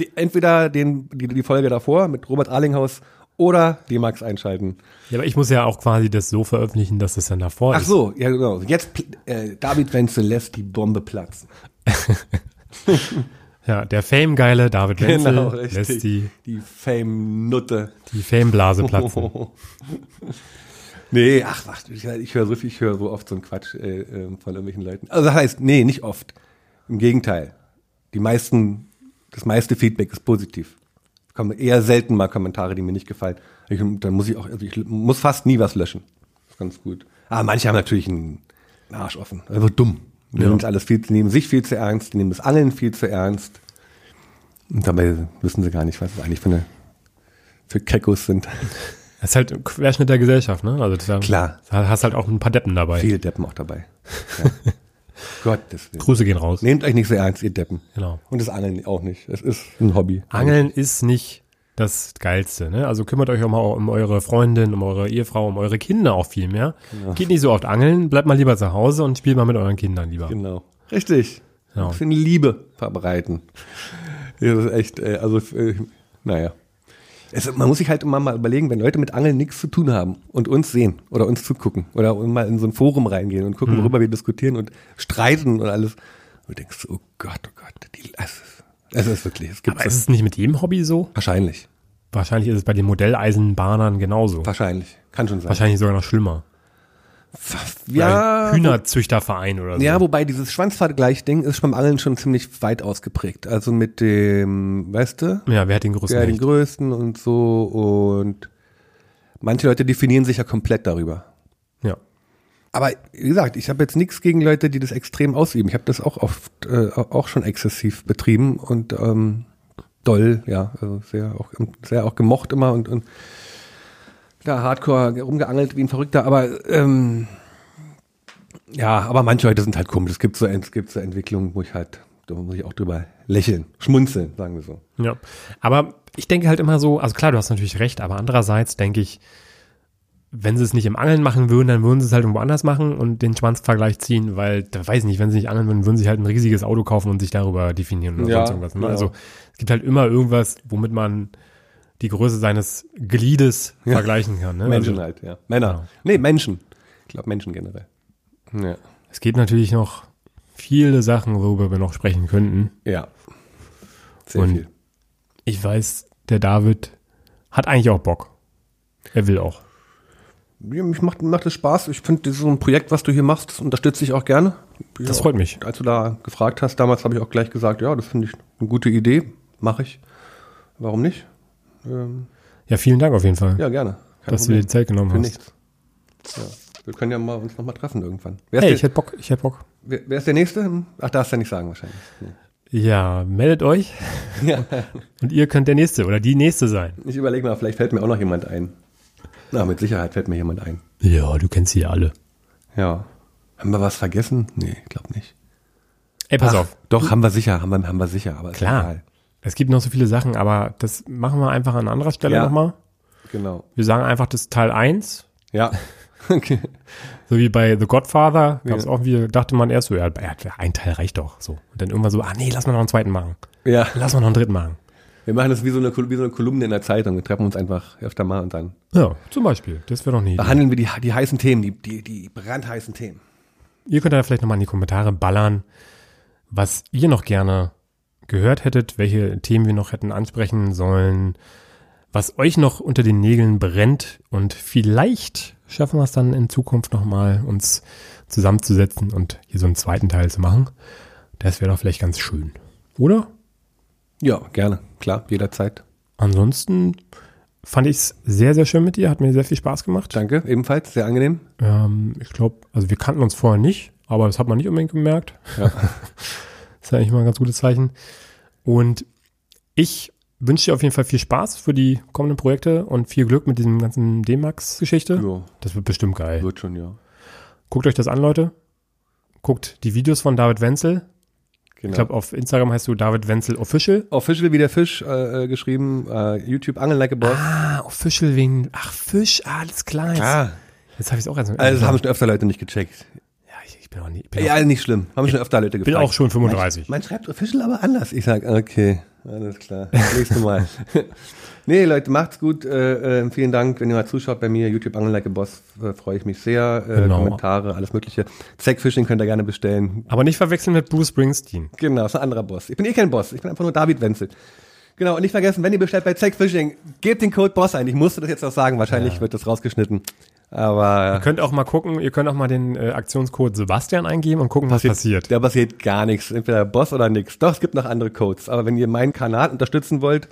Speaker 2: Die, entweder den, die, die Folge davor mit Robert Arlinghaus oder die Max einschalten.
Speaker 1: Ja, aber ich muss ja auch quasi das so veröffentlichen, dass es dann davor
Speaker 2: Ach
Speaker 1: ist.
Speaker 2: so, ja genau. Jetzt äh, David Wenzel lässt die Bombe platzen.
Speaker 1: Ja, der Fame-geile David Wenzel
Speaker 2: Genau,
Speaker 1: lässt die,
Speaker 2: Die Fame-Nutte.
Speaker 1: die Fame-Blase platzen.
Speaker 2: Nee, ach, ach ich, ich höre so viel, ich höre so oft so einen Quatsch äh, äh, von irgendwelchen Leuten. Also das heißt, nee, nicht oft. Im Gegenteil. Die meisten, das meiste Feedback ist positiv. Kommen eher selten mal Kommentare, die mir nicht gefallen. Ich, dann muss ich auch, also ich muss fast nie was löschen. Das ist ganz gut. Aber manche haben natürlich einen Arsch offen. Also dumm. Die
Speaker 1: Ja.
Speaker 2: nehmen alles viel, die nehmen sich viel zu ernst, die nehmen das Angeln viel zu ernst. Und dabei wissen sie gar nicht, was es eigentlich für eine für Kekos sind.
Speaker 1: Das ist halt ein Querschnitt der Gesellschaft, ne? Also das,
Speaker 2: Klar.
Speaker 1: Da hast halt auch ein paar Deppen dabei.
Speaker 2: Viele Deppen auch dabei. Ja. Gottes Willen.
Speaker 1: Grüße gehen raus.
Speaker 2: Nehmt euch nicht so ernst, ihr Deppen.
Speaker 1: Genau.
Speaker 2: Und das Angeln auch nicht. Es ist ein Hobby.
Speaker 1: Angeln ist nicht das Geilste, ne? Also kümmert euch auch mal um eure Freundin, um eure Ehefrau, um eure Kinder auch viel mehr. Geht nicht so oft angeln, bleibt mal lieber zu Hause und spielt mal mit euren Kindern lieber.
Speaker 2: Genau. Richtig.
Speaker 1: Genau.
Speaker 2: Ein bisschen Liebe verbreiten. Das ist echt, äh, also, äh, naja. Es, man muss sich halt immer mal überlegen, wenn Leute mit Angeln nichts zu tun haben und uns sehen oder uns zugucken oder mal in so ein Forum reingehen und
Speaker 1: Mhm.
Speaker 2: gucken, worüber wir diskutieren und streiten und alles. Und du denkst, oh Gott, oh Gott, die, es, ist, es ist wirklich, es gibt
Speaker 1: Aber ist es nicht mit jedem Hobby so?
Speaker 2: wahrscheinlich,
Speaker 1: Wahrscheinlich ist es bei den Modelleisenbahnern genauso.
Speaker 2: wahrscheinlich, kann schon sein.
Speaker 1: Wahrscheinlich sogar noch schlimmer.
Speaker 2: Ja,
Speaker 1: Hühnerzüchterverein oder so.
Speaker 2: Ja, wobei dieses Schwanzvergleich-Ding ist beim Angeln schon ziemlich weit ausgeprägt. Also mit dem, weißt du,
Speaker 1: ja, wer hat den größten
Speaker 2: ja, den
Speaker 1: Hecht?
Speaker 2: größten und so und manche Leute definieren sich ja komplett darüber.
Speaker 1: Ja.
Speaker 2: Aber wie gesagt, ich habe jetzt nichts gegen Leute, die das extrem ausüben. Ich habe das auch oft, äh, auch schon exzessiv betrieben und ähm, doll, ja, also sehr auch, sehr auch gemocht immer und, und da hardcore rumgeangelt wie ein Verrückter, aber ähm, ja, aber manche Leute sind halt komisch. Es gibt so, es gibt so Entwicklungen, wo ich halt, da muss ich auch drüber lächeln, schmunzeln, sagen wir so.
Speaker 1: Ja, aber ich denke halt immer so, also klar, du hast natürlich recht, aber andererseits denke ich, wenn sie es nicht im Angeln machen würden, dann würden sie es halt irgendwo anders machen und den Schwanzvergleich ziehen, weil, da weiß ich nicht, wenn sie nicht angeln würden, würden sie halt ein riesiges Auto kaufen und sich darüber definieren oder
Speaker 2: Ja,
Speaker 1: sonst irgendwas. Ne?
Speaker 2: genau.
Speaker 1: Also es gibt halt immer irgendwas, womit man die Größe seines Gliedes
Speaker 2: Ja.
Speaker 1: vergleichen kann. Ne?
Speaker 2: Menschen
Speaker 1: Also,
Speaker 2: halt, ja. Männer.
Speaker 1: Genau.
Speaker 2: Nee, Menschen. Ich glaube Menschen generell. Ja.
Speaker 1: es gibt natürlich noch viele Sachen, worüber wir noch sprechen könnten.
Speaker 2: Ja. Sehr
Speaker 1: Und-
Speaker 2: viel.
Speaker 1: Ich weiß, der David hat eigentlich auch Bock. Er will auch.
Speaker 2: Ja, mich macht, macht es Spaß. Ich finde, so ein Projekt, was du hier machst, das unterstütze ich auch gerne.
Speaker 1: Das
Speaker 2: Ja,
Speaker 1: freut mich.
Speaker 2: Als du da gefragt hast, damals habe ich auch gleich gesagt, ja, das finde ich eine gute Idee, mache ich. Warum nicht? Ähm,
Speaker 1: Ja, vielen Dank auf jeden Fall,
Speaker 2: ja, gerne. Kein
Speaker 1: dass du dir die Zeit genommen
Speaker 2: Für
Speaker 1: hast.
Speaker 2: nichts. Ja. Wir können ja mal uns nochmal treffen irgendwann. Wer ist,
Speaker 1: Hey,
Speaker 2: der,
Speaker 1: ich hätte Bock, ich hätte Bock.
Speaker 2: wer, wer ist der Nächste? Ach, darfst du ja nicht sagen wahrscheinlich. Nee.
Speaker 1: Ja, meldet euch. Und ihr könnt der Nächste oder die Nächste sein.
Speaker 2: Ich überlege mal, vielleicht fällt mir auch noch jemand ein. Na, mit Sicherheit fällt mir jemand ein.
Speaker 1: Ja, du kennst sie alle.
Speaker 2: Ja. Haben wir was vergessen? Nee, ich glaube nicht.
Speaker 1: Ey, pass
Speaker 2: Ach,
Speaker 1: auf.
Speaker 2: Doch, haben wir sicher, haben wir, haben wir sicher, aber ist
Speaker 1: Klar.
Speaker 2: egal.
Speaker 1: Es gibt noch so viele Sachen, aber das machen wir einfach an anderer Stelle
Speaker 2: Ja.
Speaker 1: nochmal.
Speaker 2: Genau.
Speaker 1: Wir sagen einfach, das ist Teil 1.
Speaker 2: Ja. okay.
Speaker 1: So wie bei The Godfather gab es
Speaker 2: Ja.
Speaker 1: auch wie, dachte man erst so, ja, ein Teil reicht doch. So. Und dann irgendwann so, ah nee, lass mal noch einen zweiten machen.
Speaker 2: Ja.
Speaker 1: Lass mal noch einen dritten machen.
Speaker 2: Wir machen das wie so eine, wie so eine Kolumne in der Zeitung. Wir treffen uns einfach öfter mal und dann
Speaker 1: Ja, zum Beispiel. Das wäre doch Idee.
Speaker 2: behandeln wir die, die heißen Themen, die, die, die brandheißen Themen.
Speaker 1: Ihr könnt da vielleicht nochmal in die Kommentare ballern, was ihr noch gerne gehört hättet, welche Themen wir noch hätten ansprechen sollen, was euch noch unter den Nägeln brennt und vielleicht schaffen wir es dann in Zukunft nochmal, uns zusammenzusetzen und hier so einen zweiten Teil zu machen. Das wäre doch vielleicht ganz schön. Oder?
Speaker 2: Ja, gerne. Klar, jederzeit.
Speaker 1: Ansonsten fand ich es sehr, sehr schön mit dir, hat mir sehr viel Spaß gemacht.
Speaker 2: Danke, ebenfalls, sehr angenehm.
Speaker 1: Ähm, ich glaube, also wir kannten uns vorher nicht, aber das hat man nicht unbedingt gemerkt.
Speaker 2: Ja.
Speaker 1: ist eigentlich mal ein ganz gutes Zeichen. Und ich wünsche dir auf jeden Fall viel Spaß für die kommenden Projekte und viel Glück mit diesem ganzen D-Max-Geschichte.
Speaker 2: ja,
Speaker 1: Das wird bestimmt geil.
Speaker 2: wird schon, ja.
Speaker 1: Guckt euch das an, Leute. Guckt die Videos von David Wenzel.
Speaker 2: Genau.
Speaker 1: Ich glaube, auf Instagram heißt du David Wenzel Official.
Speaker 2: Official wie der Fisch äh, äh, geschrieben, äh, YouTube Angeln like a Boss.
Speaker 1: Ah, Official wegen, ach, Fisch, ah, alles klar. Jetzt,
Speaker 2: Ah,
Speaker 1: jetzt habe ich es auch erst
Speaker 2: also das haben schon öfter Leute nicht gecheckt.
Speaker 1: Ja, bin auch nie, ich bin,
Speaker 2: Ja, nicht schlimm. Haben schon öfter Leute
Speaker 1: auch,
Speaker 2: gefragt.
Speaker 1: bin auch schon 35.
Speaker 2: Man schreibt Official aber anders. Ich sag, okay, alles klar. Nächstes Mal. nee, Leute, macht's gut. Äh, äh, vielen Dank, wenn ihr mal zuschaut bei mir. YouTube Angeln like a Boss, äh, freue ich mich sehr. Äh,
Speaker 1: Genau.
Speaker 2: Kommentare, alles mögliche. Zackfishing könnt ihr gerne bestellen.
Speaker 1: Aber nicht verwechseln mit Bruce Springsteen.
Speaker 2: Genau, ist ein anderer Boss. Ich bin eh kein Boss. Ich bin einfach nur David Wenzel. Genau, und nicht vergessen, wenn ihr bestellt bei Zackfishing, gebt den Code Boss ein. Ich musste das jetzt noch sagen. Wahrscheinlich wird das rausgeschnitten. Aber
Speaker 1: Ihr könnt auch mal gucken, ihr könnt auch mal den äh, Aktionscode Sebastian eingeben und gucken, was passiert.
Speaker 2: Da passiert gar nichts. Entweder Boss oder nichts. Doch, es gibt noch andere Codes. Aber wenn ihr meinen Kanal unterstützen wollt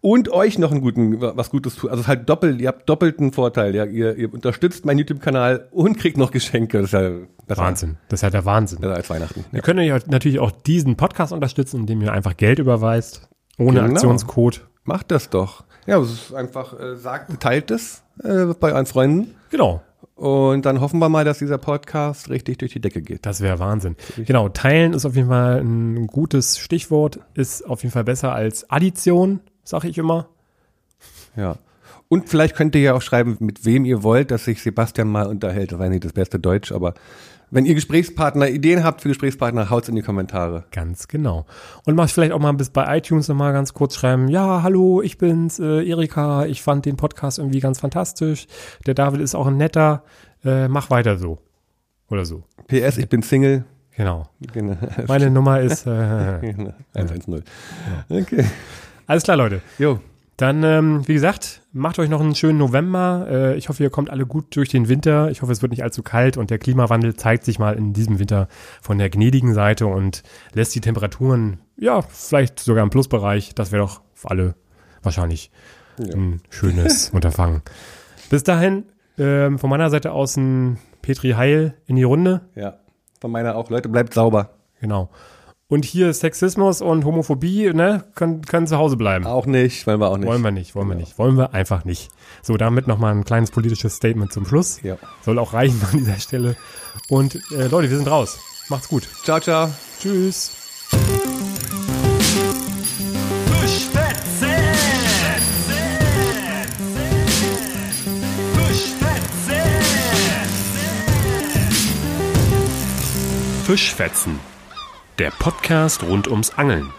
Speaker 2: und euch noch einen guten, was Gutes tut, also es ist halt doppelt, ihr habt doppelten Vorteil. Ja, ihr, ihr unterstützt meinen YouTube-Kanal und kriegt noch Geschenke. Das ist ja besser,
Speaker 1: Wahnsinn. Das ist ja der Wahnsinn.
Speaker 2: besser als Weihnachten.
Speaker 1: Ihr könnt euch natürlich auch diesen Podcast unterstützen, indem ihr einfach Geld überweist. Ohne
Speaker 2: Genau.
Speaker 1: Aktionscode.
Speaker 2: Macht das doch. Ja, es ist einfach, äh, sagt, teilt es äh, bei euren Freunden.
Speaker 1: Genau.
Speaker 2: Und dann hoffen wir mal, dass dieser Podcast richtig durch die Decke geht.
Speaker 1: Das wäre Wahnsinn. Genau. Teilen ist auf jeden Fall ein gutes Stichwort. Ist auf jeden Fall besser als Addition, sage ich immer.
Speaker 2: Ja. Und vielleicht könnt ihr ja auch schreiben, mit wem ihr wollt, dass sich Sebastian mal unterhält. Das war nicht das beste Deutsch, aber wenn ihr Gesprächspartner, Ideen habt für Gesprächspartner, haut's in die Kommentare.
Speaker 1: Ganz genau. Und mach vielleicht auch mal bis bei iTunes nochmal ganz kurz schreiben, ja, hallo, ich bin's, äh, Erika, ich fand den Podcast irgendwie ganz fantastisch. Der David ist auch ein netter, äh, mach weiter so. Oder so.
Speaker 2: PS, ich bin Single.
Speaker 1: Genau.
Speaker 2: Genau.
Speaker 1: Meine Nummer ist, äh,
Speaker 2: 110. Okay.
Speaker 1: alles klar, Leute.
Speaker 2: Jo.
Speaker 1: Dann, ähm, wie gesagt, macht euch noch einen schönen November. Äh, ich hoffe, ihr kommt alle gut durch den Winter. Ich hoffe, es wird nicht allzu kalt und der Klimawandel zeigt sich mal in diesem Winter von der gnädigen Seite und lässt die Temperaturen, ja, vielleicht sogar im Plusbereich. Das wäre doch für alle wahrscheinlich ein schönes Unterfangen. Bis dahin, ähm, von meiner Seite aus ein Petri Heil in die Runde.
Speaker 2: Ja. Von meiner auch. Leute, bleibt sauber.
Speaker 1: Genau. Und hier Sexismus und Homophobie, ne, können, können zu Hause bleiben.
Speaker 2: Auch nicht, wollen wir auch nicht.
Speaker 1: Wollen wir nicht, wollen wir nicht. Wollen wir einfach nicht. So, damit nochmal ein kleines politisches Statement zum Schluss.
Speaker 2: Ja.
Speaker 1: Soll auch reichen an dieser Stelle. Und äh, Leute, wir sind raus. Macht's gut.
Speaker 2: Ciao, ciao.
Speaker 1: Tschüss.
Speaker 3: Fischfetzen. Der Podcast rund ums Angeln.